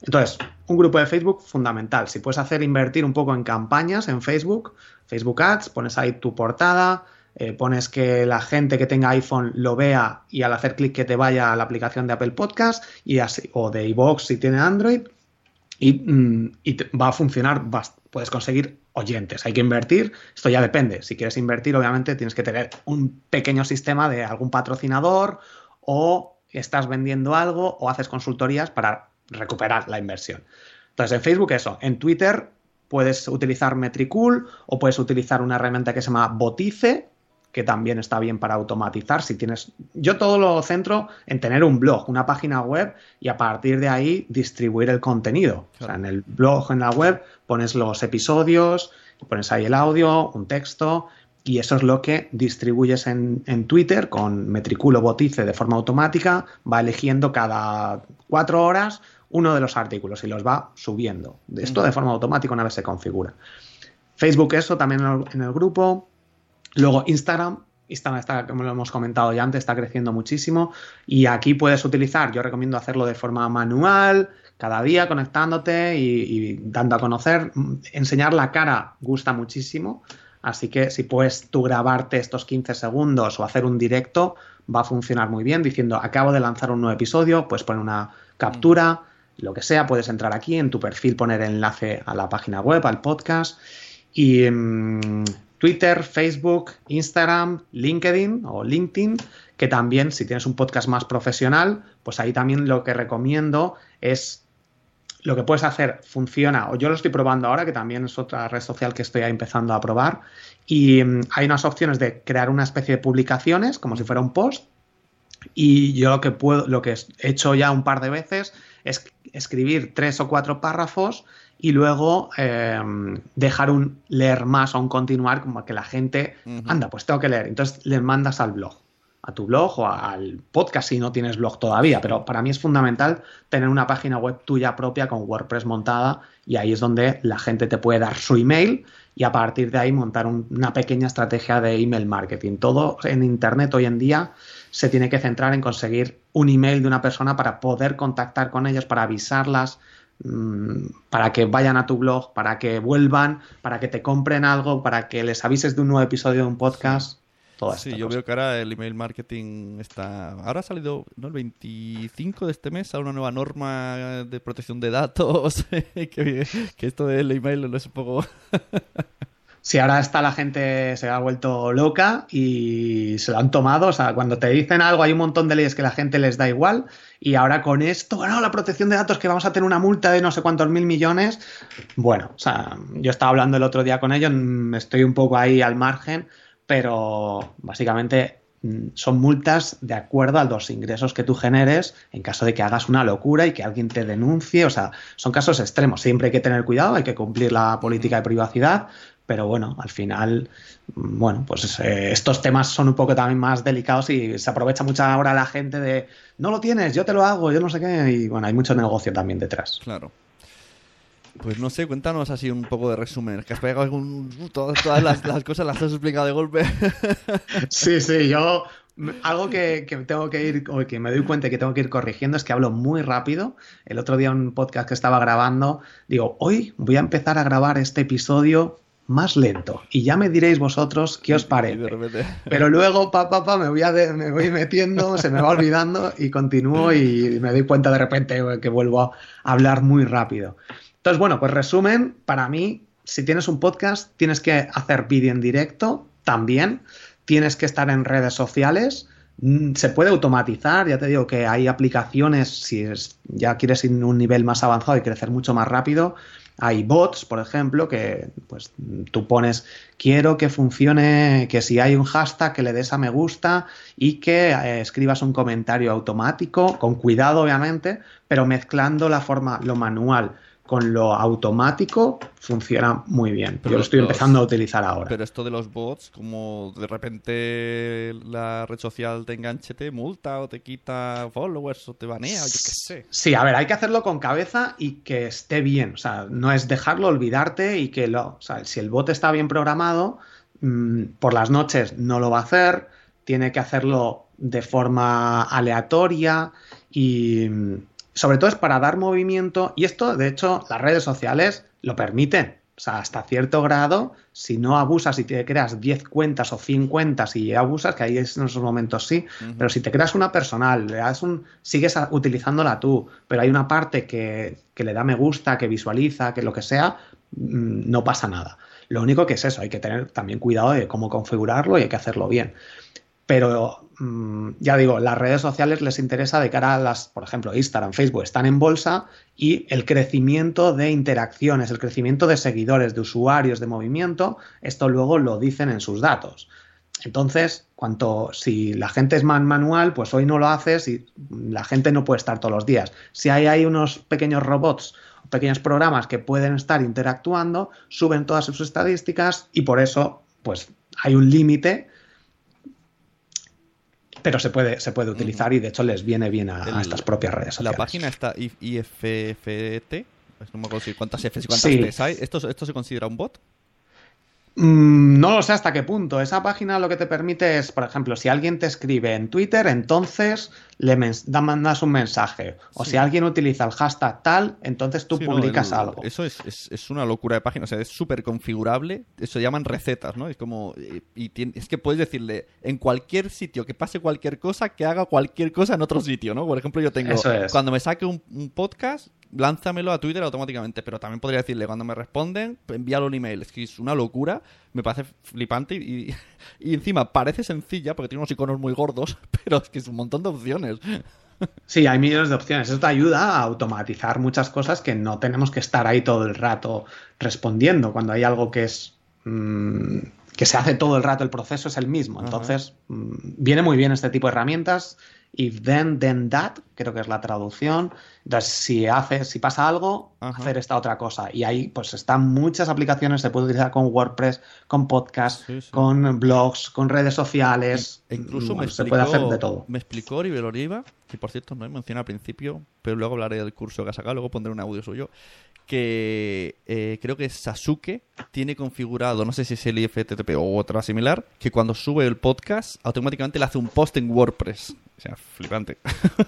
Entonces, un grupo de Facebook fundamental. Si puedes hacer invertir un poco en campañas en Facebook, Facebook Ads, pones ahí tu portada, eh, pones que la gente que tenga iPhone lo vea y al hacer clic que te vaya a la aplicación de Apple Podcast y o de iVoox si tiene Android y, mm, va a funcionar, vas- puedes conseguir oyentes. Hay que invertir, esto ya depende. Si quieres invertir, obviamente tienes que tener un pequeño sistema de algún patrocinador o estás vendiendo algo o haces consultorías para recuperar la inversión. Entonces, en Facebook eso, en Twitter puedes utilizar Metricool o puedes utilizar una herramienta que se llama Botice, que también está bien para automatizar. Si tienes, yo todo lo centro en tener un blog, una página web y a partir de ahí distribuir el contenido. O sea, en el blog, en la web, pones los episodios pones ahí el audio, un texto, y eso es lo que distribuyes en, en, Twitter con Metriculo Botice de forma automática, va eligiendo cada cuatro horas uno de los artículos y los va subiendo. Esto de forma automática una vez se configura. Facebook eso también en el, grupo. Luego Instagram, Instagram está, como lo hemos comentado ya antes, está creciendo muchísimo y aquí puedes utilizar, yo recomiendo hacerlo de forma manual, cada día conectándote y, dando a conocer. Enseñar la cara gusta muchísimo, así que si puedes tú grabarte estos 15 segundos o hacer un directo, va a funcionar muy bien diciendo acabo de lanzar un nuevo episodio, pues poner una captura, lo que sea, puedes entrar aquí en tu perfil, poner enlace a la página web, al podcast y mm, Twitter, Facebook, Instagram, LinkedIn o LinkedIn, que también si tienes un podcast más profesional, pues ahí también lo que recomiendo es lo que puedes hacer funciona, o yo lo estoy probando ahora, que también es otra red social que estoy empezando a probar, y mm, hay unas opciones de crear una especie de publicaciones, como si fuera un post, y yo lo que puedo, lo que he hecho ya un par de veces es escribir tres o cuatro párrafos y luego eh, dejar un leer más o un continuar como que la gente, anda, pues tengo que leer. Entonces le mandas al blog, a tu blog o al podcast si no tienes blog todavía. Pero para mí es fundamental tener una página web tuya propia con WordPress montada y ahí es donde la gente te puede dar su email y a partir de ahí montar una pequeña estrategia de email marketing. Todo en Internet hoy en día se tiene que centrar en conseguir un email de una persona para poder contactar con ellos, para avisarlas para que vayan a tu blog, para que vuelvan, para que te compren algo, para que les avises de un nuevo episodio de un podcast. Sí, yo veo que ahora el email marketing está. Ahora ha salido ¿no? el 25 de este mes a una nueva norma de protección de datos. <laughs> que, que, esto del email no es un poco. Si ahora está la gente se ha vuelto loca y se lo han tomado, o sea, cuando te dicen algo hay un montón de leyes que la gente les da igual y ahora con esto, bueno, la protección de datos que vamos a tener una multa de no sé cuántos mil millones, bueno, o sea, yo estaba hablando el otro día con ellos, mm, estoy un poco ahí al margen, pero básicamente mm, son multas de acuerdo a los ingresos que tú generes en caso de que hagas una locura y que alguien te denuncie. O sea, son casos extremos. Siempre hay que tener cuidado, hay que cumplir la política de privacidad, pero bueno, al final, bueno, pues eh, estos temas son un poco también más delicados y se aprovecha mucho ahora la gente de, no lo tienes, yo te lo hago, yo no sé qué, y bueno, hay mucho negocio también detrás. Claro. Pues no sé, cuéntanos así un poco de resumen. Que has pegado algún... todas, todas las, cosas las has explicado de golpe. <laughs> Sí, sí, yo algo que, que, tengo que ir, o que me doy cuenta que tengo que ir corrigiendo es que hablo muy rápido. El otro día un podcast que estaba grabando, digo, hoy voy a empezar a grabar este episodio más lento. Y ya me diréis vosotros qué os <laughs> parece. Pero luego, pa, pa, me, voy me voy metiendo, se me va olvidando y continúo y me doy cuenta de repente que vuelvo a hablar muy rápido. Entonces, bueno, pues resumen, para mí, si tienes un podcast, tienes que hacer vídeo en directo también, tienes que estar en redes sociales, mm, se puede automatizar, ya te digo que hay aplicaciones, si ya quieres ir a un nivel más avanzado y crecer mucho más rápido, hay bots, por ejemplo, que pues tú pones quiero que funcione, que si hay un hashtag que le des a me gusta y que eh, escribas un comentario automático, con cuidado obviamente, pero mezclando la forma, lo manual con lo automático funciona muy bien. Pero Yo lo estoy empezando a utilizar ahora. Pero esto de los bots, como de repente la red social te enganche, te multa o te quita followers o te banea o yo qué sé. Sí, a ver, hay que hacerlo con cabeza y que esté bien. O sea, no es dejarlo, olvidarte y que lo. O sea, si el bot está bien programado, mm, por las noches no lo va a hacer, tiene que hacerlo de forma aleatoria y sobre todo es para dar movimiento y esto, de hecho, las redes sociales lo permiten. O sea, hasta cierto grado, si no abusas y te creas 10 cuentas o 100 cuentas y abusas, que ahí en esos momentos sí, pero si te creas una personal, le das un, sigues utilizándola tú, pero hay una parte que, que, le da me gusta, que visualiza, que lo que sea, mm, no pasa nada. Lo único que es eso, hay que tener también cuidado de cómo configurarlo y hay que hacerlo bien. Pero Mm, ya digo, las redes sociales les interesa de cara a las, por ejemplo, Instagram, Facebook, están en bolsa y el crecimiento de interacciones, el crecimiento de seguidores, de usuarios, de movimiento, esto luego lo dicen en sus datos. Entonces, cuanto si la gente es más manual, pues hoy no lo haces y la gente no puede estar todos los días. Si hay, hay unos pequeños robots pequeños programas que pueden estar interactuando, suben todas sus estadísticas y por eso, pues, hay un límite pero se puede, se puede utilizar y de hecho les viene bien a, a estas propias redes sociales. La página está IFFT, no me acuerdo si cuántas Fs y cuántas Ts hay. ¿Esto, ¿Esto se considera un bot? Mm, no lo sé hasta qué punto. Esa página lo que te permite es, por ejemplo, si alguien te escribe en Twitter, entonces le mandas un mensaje. O si alguien utiliza el hashtag tal, entonces tú publicas algo. Eso es, es, una locura de página. O sea, es súper configurable. Eso llaman recetas, ¿no? Es como. Y, es que puedes decirle en cualquier sitio que pase cualquier cosa, que haga cualquier cosa en otro sitio, ¿no? Por ejemplo, yo tengo. Cuando me saque un, un podcast, lánzamelo a Twitter automáticamente. Pero también podría decirle, cuando me responden, envíalo un email. Es que es una locura, me parece flipante y, y, encima parece sencilla porque tiene unos iconos muy gordos, <laughs> pero es que es un montón de opciones. Sí, hay millones de opciones. Eso te ayuda a automatizar muchas cosas que no tenemos que estar ahí todo el rato respondiendo. Cuando hay algo que es. Mmm, que se hace todo el rato, el proceso es el mismo. Entonces, mmm, viene muy bien este tipo de herramientas if then, then that, creo que es la traducción. Entonces, si hace, si pasa algo, hacer esta otra cosa. Y ahí, pues están muchas aplicaciones, se puede utilizar con WordPress, con podcast, con blogs, con redes sociales. E incluso me se puede hacer de todo. Me explicó Oribe Oliva, que por cierto no he mencionado al principio, pero luego hablaré del curso que ha sacado, luego pondré un audio suyo, que eh, creo que Sasuke tiene configurado, no sé si es el IFTTP o otra similar, que cuando sube el podcast automáticamente le hace un post en WordPress. O sea, flipante.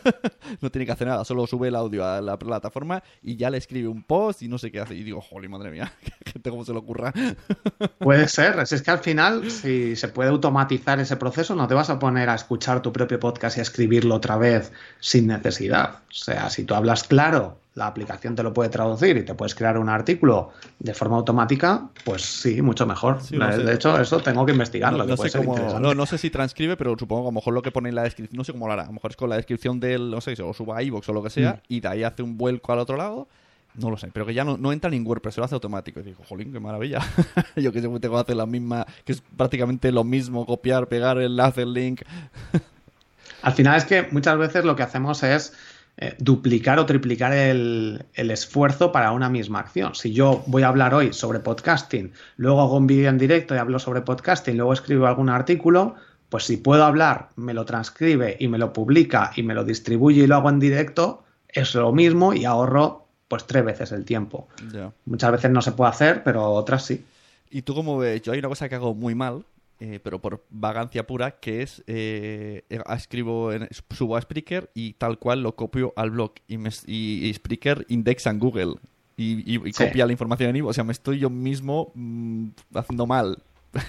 <laughs> no tiene que hacer nada, solo sube el audio a la plataforma y ya le escribe un post y no sé qué hace. Y digo, joder, madre mía, <laughs> gente cómo se le ocurra. <laughs> Puede ser, es que al final, si se puede automatizar ese proceso, no te vas a poner a escuchar tu propio podcast y a escribirlo otra vez sin necesidad. O sea, si tú hablas claro la aplicación te lo puede traducir y te puedes crear un artículo de forma automática, pues sí, mucho mejor. de hecho, eso tengo que investigarlo. No, sé no, sé si transcribe, pero supongo que a lo mejor lo que pone en la descripción, no sé cómo lo hará. A lo mejor es con la descripción del, no sé, o suba a iVoox o lo que sea, mm. y de ahí hace un vuelco al otro lado. No lo sé, pero que ya no, entra en WordPress, se lo hace automático. Y digo, jolín, qué maravilla. <laughs> Yo que sé, tengo que hacer la misma, que es prácticamente lo mismo, copiar, pegar el enlace, el link. <laughs> Al final es que muchas veces lo que hacemos es eh, duplicar o triplicar el, esfuerzo para una misma acción. Si yo voy a hablar hoy sobre podcasting, luego hago un vídeo en directo y hablo sobre podcasting, luego escribo algún artículo, pues si puedo hablar, me lo transcribe y me lo publica y me lo distribuye y lo hago en directo, es lo mismo y ahorro pues tres veces el tiempo. Muchas veces no se puede hacer, pero otras sí. ¿Y tú cómo ves? Yo hay una cosa que hago muy mal, eh, pero por vagancia pura, que es eh, eh, escribo, en, subo a Spreaker y tal cual lo copio al blog y, me, y, Spreaker indexa en Google y, copia la información en Ivo. O sea, me estoy yo mismo mm, haciendo mal. <laughs>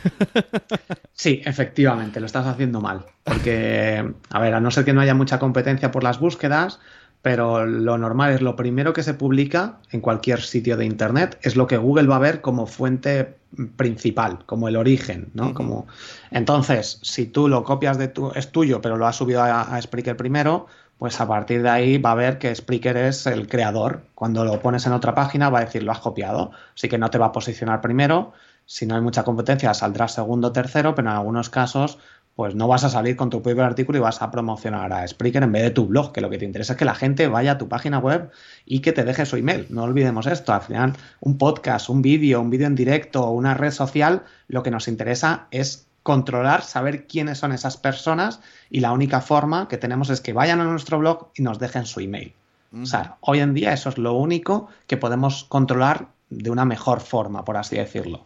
Sí, efectivamente, lo estás haciendo mal. Porque, a ver, a no ser que no haya mucha competencia por las búsquedas, pero lo normal es lo primero que se publica en cualquier sitio de Internet, es lo que Google va a ver como fuente principal, como el origen, ¿no? como... Entonces, si tú lo copias de tu, es tuyo, pero lo has subido a, a, Spreaker primero, pues a partir de ahí va a ver que Spreaker es el creador. Cuando lo pones en otra página va a decir lo has copiado, así que no te va a posicionar primero. Si no hay mucha competencia, saldrá segundo o tercero, pero en algunos casos pues no vas a salir con tu propio artículo y vas a promocionar a Spreaker en vez de tu blog, que lo que te interesa es que la gente vaya a tu página web y que te deje su email. No olvidemos esto, al final un podcast, un vídeo, un vídeo en directo o una red social, lo que nos interesa es controlar, saber quiénes son esas personas y la única forma que tenemos es que vayan a nuestro blog y nos dejen su email. O sea, hoy en día eso es lo único que podemos controlar de una mejor forma, por así decirlo.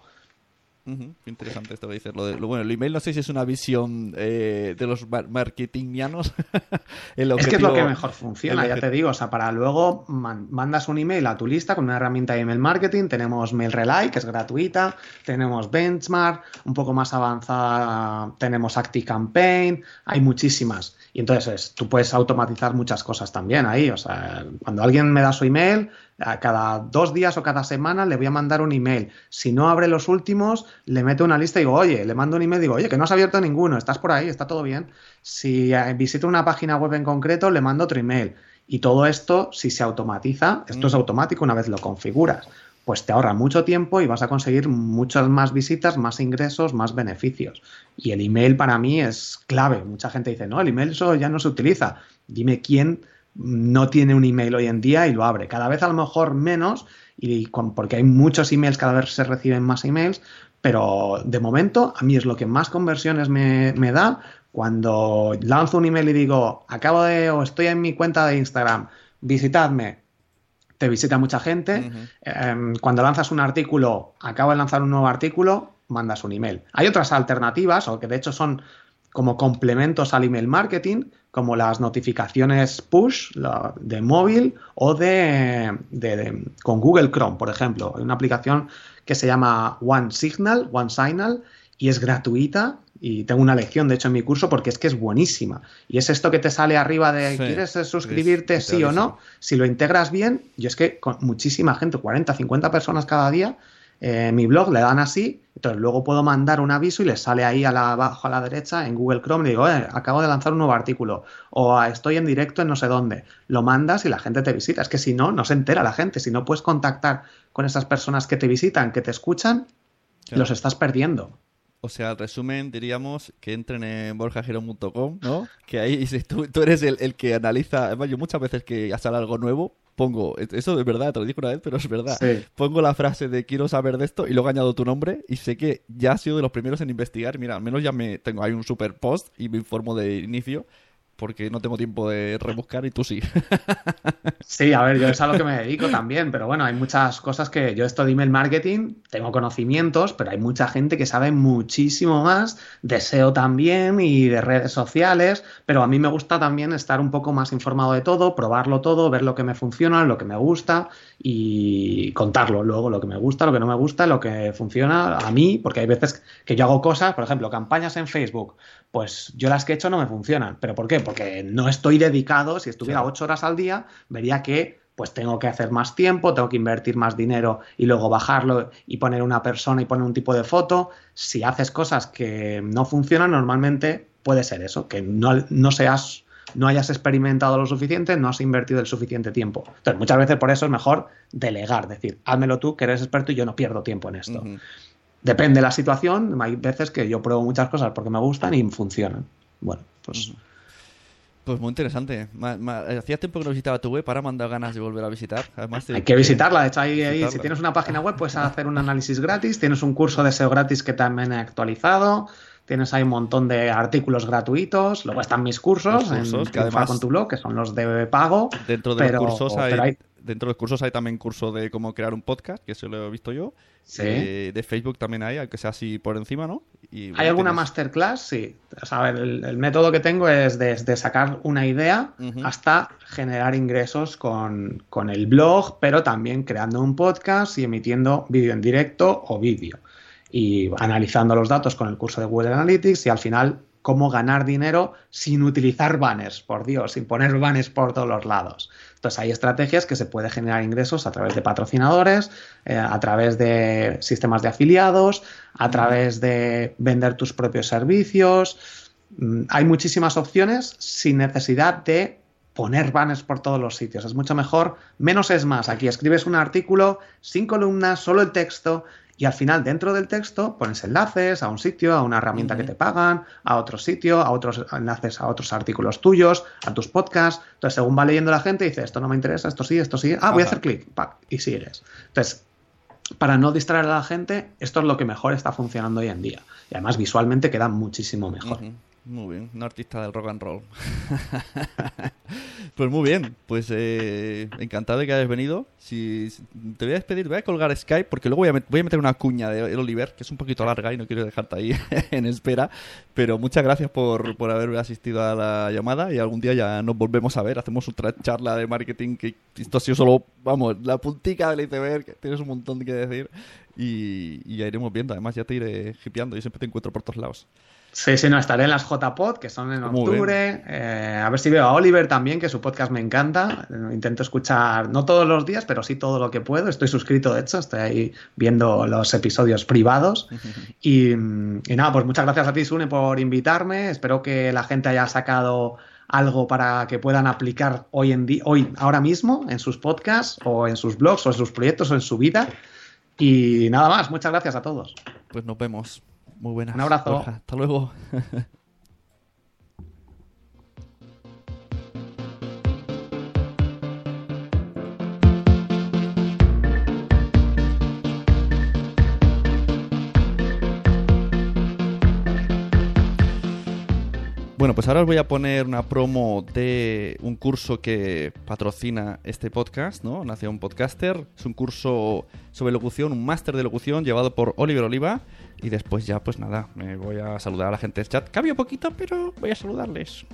Interesante esto que dices. Lo, de, bueno, el email no sé si es una visión eh, de los marketingianos. <laughs> es que es lo que mejor funciona, ya te digo. O sea, para luego mandas un email a tu lista con una herramienta de email marketing. Tenemos MailRelay, que es gratuita. Tenemos Benchmark, un poco más avanzada. Tenemos ActiveCampaign. Hay muchísimas. Y entonces tú puedes automatizar muchas cosas también ahí. O sea, cuando alguien me da su email, cada dos días o cada semana le voy a mandar un email. Si no abre los últimos, le meto una lista y digo, oye, le mando un email y digo, oye, que no has abierto ninguno, estás por ahí, está todo bien. Si eh, visito una página web en concreto, le mando otro email. Y todo esto, si se automatiza, esto es mm. automático una vez lo configuras, pues te ahorra mucho tiempo y vas a conseguir muchas más visitas, más ingresos, más beneficios. Y el email para mí es clave. Mucha gente dice, no, el email eso ya no se utiliza. Dime quién no tiene un email hoy en día y lo abre. Cada vez a lo mejor menos, y porque hay muchos emails, cada vez se reciben más emails, pero de momento a mí es lo que más conversiones me, da cuando lanzo un email y digo, acabo de, o estoy en mi cuenta de Instagram, visitadme, te visita mucha gente. Em, cuando lanzas un artículo, acabo de lanzar un nuevo artículo, mandas un email. Hay otras alternativas, o que de hecho son como complementos al email marketing, como las notificaciones push de móvil o de, con Google Chrome, por ejemplo. Hay una aplicación que se llama One Signal, One Signal, y es gratuita. Y tengo una lección, de hecho, en mi curso porque es que es buenísima. Y es esto que te sale arriba de ¿quieres suscribirte sí o no? Si lo integras bien, y es que con muchísima gente, 40, 50 personas cada día, eh, mi blog, le dan así, entonces luego puedo mandar un aviso y le sale ahí a la, abajo a la derecha en Google Chrome y digo, eh, acabo de lanzar un nuevo artículo o ah, estoy en directo en no sé dónde. Lo mandas y la gente te visita. Es que si no, no se entera la gente. Si no puedes contactar con esas personas que te visitan, que te escuchan, los estás perdiendo. O sea, al resumen, diríamos que entren en borjagiro.com, ¿no? Que ahí <laughs> tú, tú eres el, el, que analiza. Además, yo muchas veces que sale algo nuevo, pongo, eso es verdad, te lo digo una vez, pero es verdad. Pongo la frase de quiero saber de esto y luego añado tu nombre y sé que ya has sido de los primeros en investigar. Mira, al menos ya me tengo hay un super post y me informo de inicio porque no tengo tiempo de rebuscar y tú sí. <laughs> Sí, a ver, yo es a lo que me dedico también, pero bueno, hay muchas cosas que yo esto de email marketing, tengo conocimientos, pero hay mucha gente que sabe muchísimo más, deseo también y de redes sociales, pero a mí me gusta también estar un poco más informado de todo, probarlo todo, ver lo que me funciona, lo que me gusta y contarlo luego, lo que me gusta, lo que no me gusta, lo que funciona a mí, porque hay veces que yo hago cosas, por ejemplo, campañas en Facebook, pues yo las que he hecho no me funcionan. ¿Pero por qué? Porque no estoy dedicado, si estuviera ocho horas al día, vería que pues tengo que hacer más tiempo, tengo que invertir más dinero y luego bajarlo y poner una persona y poner un tipo de foto. Si haces cosas que no funcionan, normalmente puede ser eso, que no, no seas no hayas experimentado lo suficiente, no has invertido el suficiente tiempo. Entonces, muchas veces por eso es mejor delegar, decir, házmelo tú, que eres experto y yo no pierdo tiempo en esto. Depende de la situación, hay veces que yo pruebo muchas cosas porque me gustan y funcionan. Bueno, pues... Pues muy interesante. Hacía tiempo que no visitaba tu web, ahora me han dado ganas de volver a visitar. Además, Hay que visitarla. De hecho, ahí, si tienes una página web, puedes hacer un análisis gratis. Tienes un curso de SEO gratis que también he actualizado. Tienes ahí un montón de artículos gratuitos. Luego están mis cursos, en que además, con tu blog, que son los de pago. Dentro de los cursos hay, dentro de los cursos hay también curso de cómo crear un podcast, que eso lo he visto yo. Sí. Eh, de Facebook también hay, aunque sea así por encima, ¿no? ¿Hay alguna masterclass? Sí. O sea, el, método que tengo es desde sacar una idea hasta generar ingresos con, con, el blog, pero también creando un podcast y emitiendo vídeo en directo o vídeo. Y analizando los datos con el curso de Google Analytics y al final cómo ganar dinero sin utilizar banners, por Dios, sin poner banners por todos los lados. Entonces hay estrategias que se puede generar ingresos a través de patrocinadores, eh, a través de sistemas de afiliados, a través de vender tus propios servicios. Mm, hay muchísimas opciones sin necesidad de poner banners por todos los sitios. Es mucho mejor, menos es más. Aquí escribes un artículo, sin columnas, solo el texto y al final dentro del texto pones enlaces a un sitio, a una herramienta que te pagan, a otro sitio, a otros enlaces a otros artículos tuyos, a tus podcasts. Entonces, según va leyendo la gente, dice, esto no me interesa, esto sí, esto sí. Ah, voy a hacer clic, y sigues. Entonces, para no distraer a la gente, esto es lo que mejor está funcionando hoy en día. Y además visualmente queda muchísimo mejor. Muy bien, un artista del rock and roll. <laughs> pues muy bien, pues eh, encantado de que hayas venido. Si, te voy a despedir, voy a colgar Skype porque luego voy a, voy a meter una cuña de Oliver, que es un poquito larga y no quiero dejarte ahí <laughs> en espera. Pero muchas gracias por, por haber asistido a la llamada y algún día ya nos volvemos a ver. Hacemos otra charla de marketing que esto ha sido solo, vamos, la puntica del iceberg, que tienes un montón que decir y, y ya iremos viendo. Además ya te iré hipeando y siempre te encuentro por todos lados. Sí, sí, no, estaré en las JPod, que son en octubre. Eh, a ver si veo a Oliver también, que su podcast me encanta. Intento escuchar, no todos los días, pero sí todo lo que puedo. Estoy suscrito, de hecho, estoy ahí viendo los episodios privados. <laughs> Y, nada, pues muchas gracias a ti, Sune, por invitarme. Espero que la gente haya sacado algo para que puedan aplicar hoy en día, hoy, ahora mismo, en sus podcasts, o en sus blogs, o en sus proyectos, o en su vida. Y nada más, muchas gracias a todos. Pues nos vemos. Muy buenas. Un abrazo. Hasta luego. Bueno, pues ahora os voy a poner una promo de un curso que patrocina este podcast, ¿no? Nación Podcaster. Es un curso sobre locución, un máster de locución llevado por Oliver Oliva y después ya, pues nada, me voy a saludar a la gente del chat. Cambio poquito, pero voy a saludarles.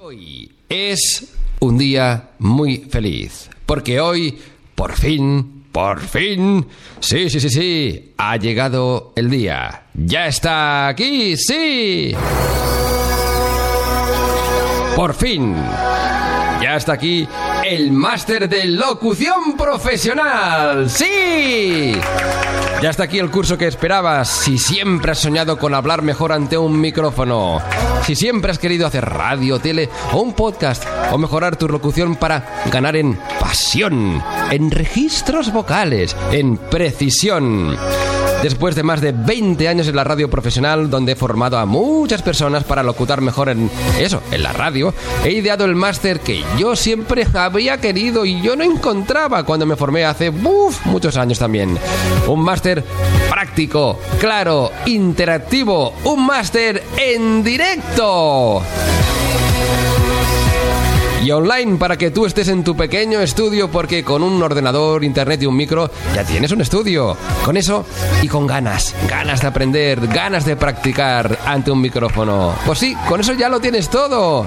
Hoy es un día muy feliz, porque hoy, por fin, por fin, sí, sí, sí, sí, ha llegado el día. Ya está aquí, sí. Por fin. Ya está aquí el máster de locución profesional. ¡Sí! Ya está aquí el curso que esperabas. Si siempre has soñado con hablar mejor ante un micrófono. Si siempre has querido hacer radio, tele o un podcast. O mejorar tu locución para ganar en pasión, en registros vocales, en precisión. Después de más de 20 años en la radio profesional, donde he formado a muchas personas para locutar mejor en eso, en la radio, he ideado el máster que yo siempre había querido y yo no encontraba cuando me formé hace uf, muchos años también. Un máster práctico, claro, interactivo, un máster en directo y online para que tú estés en tu pequeño estudio porque con un ordenador, internet y un micro ya tienes un estudio. Con eso y con ganas, ganas de aprender, ganas de practicar ante un micrófono. Pues sí, con eso ya lo tienes todo.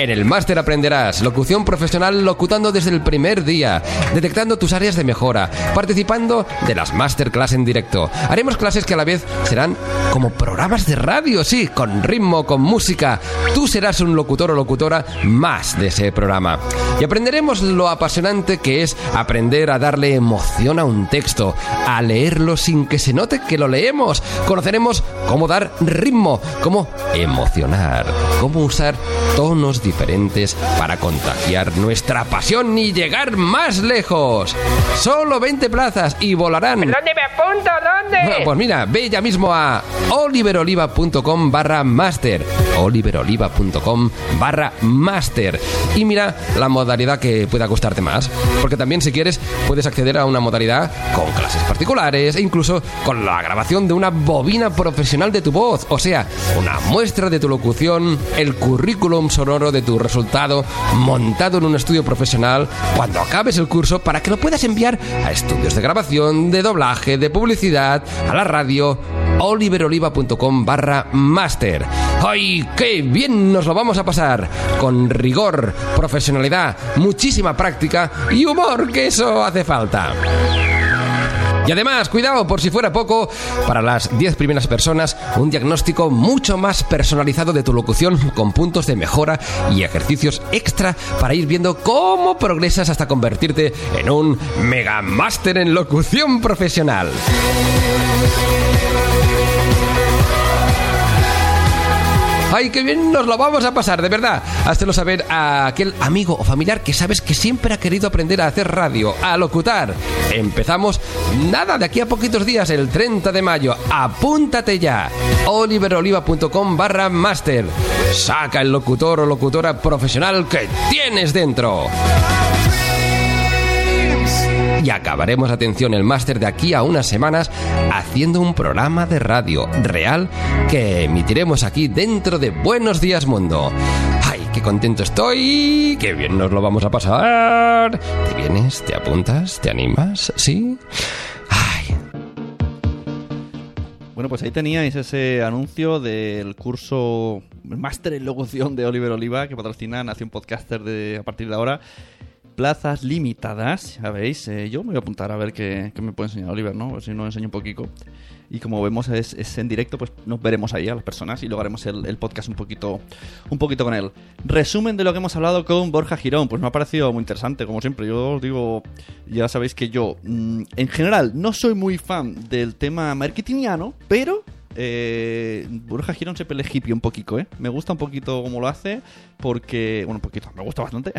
En el máster aprenderás locución profesional locutando desde el primer día, detectando tus áreas de mejora, participando de las masterclass en directo. Haremos clases que a la vez serán como programas de radio, sí, con ritmo, con música. Tú serás un locutor o locutora más de ese programa. Y aprenderemos lo apasionante que es aprender a darle emoción a un texto, a leerlo sin que se note que lo leemos. Conoceremos cómo dar ritmo, cómo emocionar, cómo usar tonos diferentes para contagiar nuestra pasión y llegar más lejos. Solo 20 plazas y volarán. ¿Dónde me apunto? ¿Dónde? Pues mira, ve ya mismo a oliveroliva.com barra master. oliveroliva.com barra master. Y mira la modalidad que pueda gustarte más. Porque también si quieres puedes acceder a una modalidad con clases particulares e incluso con la grabación de una bobina profesional de tu voz. O sea, una muestra de tu locución, el currículum sonoro de tu resultado montado en un estudio profesional cuando acabes el curso para que lo puedas enviar a estudios de grabación, de doblaje, de publicidad, a la radio oliveroliva.com barra master. ¡Ay, qué bien nos lo vamos a pasar! Con rigor, profesionalidad, muchísima práctica y humor, que eso hace falta. Y además, cuidado, por si fuera poco, para las 10 primeras personas, un diagnóstico mucho más personalizado de tu locución con puntos de mejora y ejercicios extra para ir viendo cómo progresas hasta convertirte en un mega máster en locución profesional. ¡Ay, qué bien nos lo vamos a pasar, de verdad! Háztelo saber a aquel amigo o familiar que sabes que siempre ha querido aprender a hacer radio, a locutar. Empezamos nada de aquí a poquitos días, el 30 de mayo. ¡Apúntate ya! oliveroliva.com barra master. Saca el locutor o locutora profesional que tienes dentro y acabaremos, atención, el máster de aquí a unas semanas haciendo un programa de radio real que emitiremos aquí dentro de Buenos Días Mundo. ¡Ay, qué contento estoy! ¡Qué bien nos lo vamos a pasar! ¿Te vienes? ¿Te apuntas? ¿Te animas? ¿Sí? ¡Ay! Bueno, pues ahí teníais ese anuncio del curso Máster en Locución de Oliver Oliva que patrocina Nación Podcaster de, a partir de ahora plazas limitadas, ya veis. Eh, yo me voy a apuntar a ver qué, me puede enseñar Oliver, ¿no? A ver si nos enseña un poquito. Y como vemos es, en directo, pues nos veremos ahí a las personas y luego haremos el, podcast un poquito, un poquito con él. Resumen de lo que hemos hablado con Borja Girón. Pues me ha parecido muy interesante, como siempre. Yo os digo, ya sabéis que yo, mmm, en general, no soy muy fan del tema marketingiano, pero eh, Borja Girón se pelea hippie un poquito, ¿eh? Me gusta un poquito cómo lo hace, porque. Bueno, un poquito, me gusta bastante.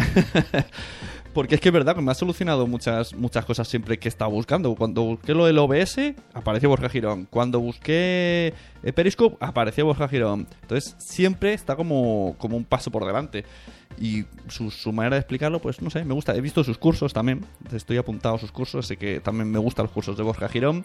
<laughs> porque es que es verdad me ha solucionado muchas, muchas cosas siempre que estaba buscando. Cuando busqué lo del OBS, apareció Borja Girón. Cuando busqué Periscope, apareció Borja Girón. Entonces, siempre está como, como un paso por delante. Y su, su, manera de explicarlo, pues no sé, me gusta. He visto sus cursos también. Estoy apuntado a sus cursos, así que también me gustan los cursos de Borja Girón.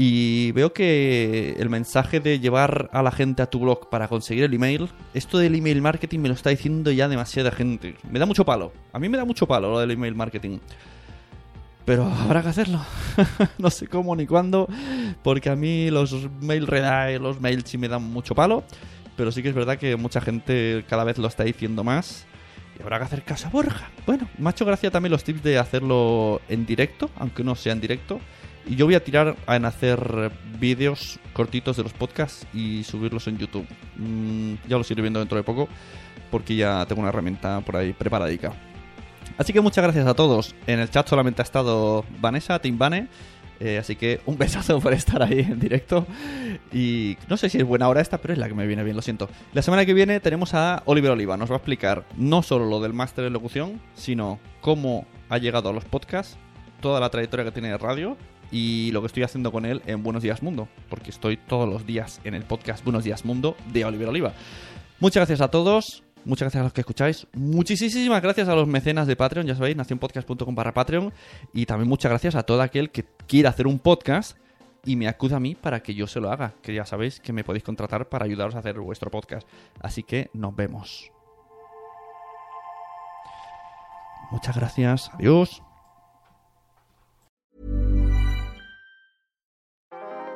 Y veo que el mensaje de llevar a la gente a tu blog para conseguir el email, esto del email marketing me lo está diciendo ya demasiada gente. Me da mucho palo. A mí me da mucho palo lo del email marketing. Pero habrá que hacerlo. <laughs> no sé cómo ni cuándo, porque a mí los mail redai, los mails sí me dan mucho palo. Pero sí que es verdad que mucha gente cada vez lo está diciendo más. Y habrá que hacer caso a Borja. Bueno, me ha hecho gracia también los tips de hacerlo en directo, aunque no sea en directo. Y yo voy a tirar en hacer vídeos cortitos de los podcasts y subirlos en YouTube. Mm, ya los iré viendo dentro de poco, porque ya tengo una herramienta por ahí preparadica. Así que muchas gracias a todos. En el chat solamente ha estado Vanessa, Tim Vane. Eh, así que un <laughs> besazo por estar ahí en directo. Y no sé si es buena hora esta, pero es la que me viene bien, lo siento. La semana que viene tenemos a Oliver Oliva. Nos va a explicar no solo lo del máster de locución, sino cómo ha llegado a los podcasts, toda la trayectoria que tiene de radio y lo que estoy haciendo con él en Buenos Días Mundo. Porque estoy todos los días en el podcast Buenos Días Mundo de Oliver Oliva. Muchas gracias a todos. Muchas gracias a los que escucháis. Muchísimas gracias a los mecenas de Patreon, ya sabéis, nacionpodcast.com barra Patreon. Y también muchas gracias a todo aquel que quiera hacer un podcast y me acude a mí para que yo se lo haga. Que ya sabéis que me podéis contratar para ayudaros a hacer vuestro podcast. Así que nos vemos. Muchas gracias. Adiós.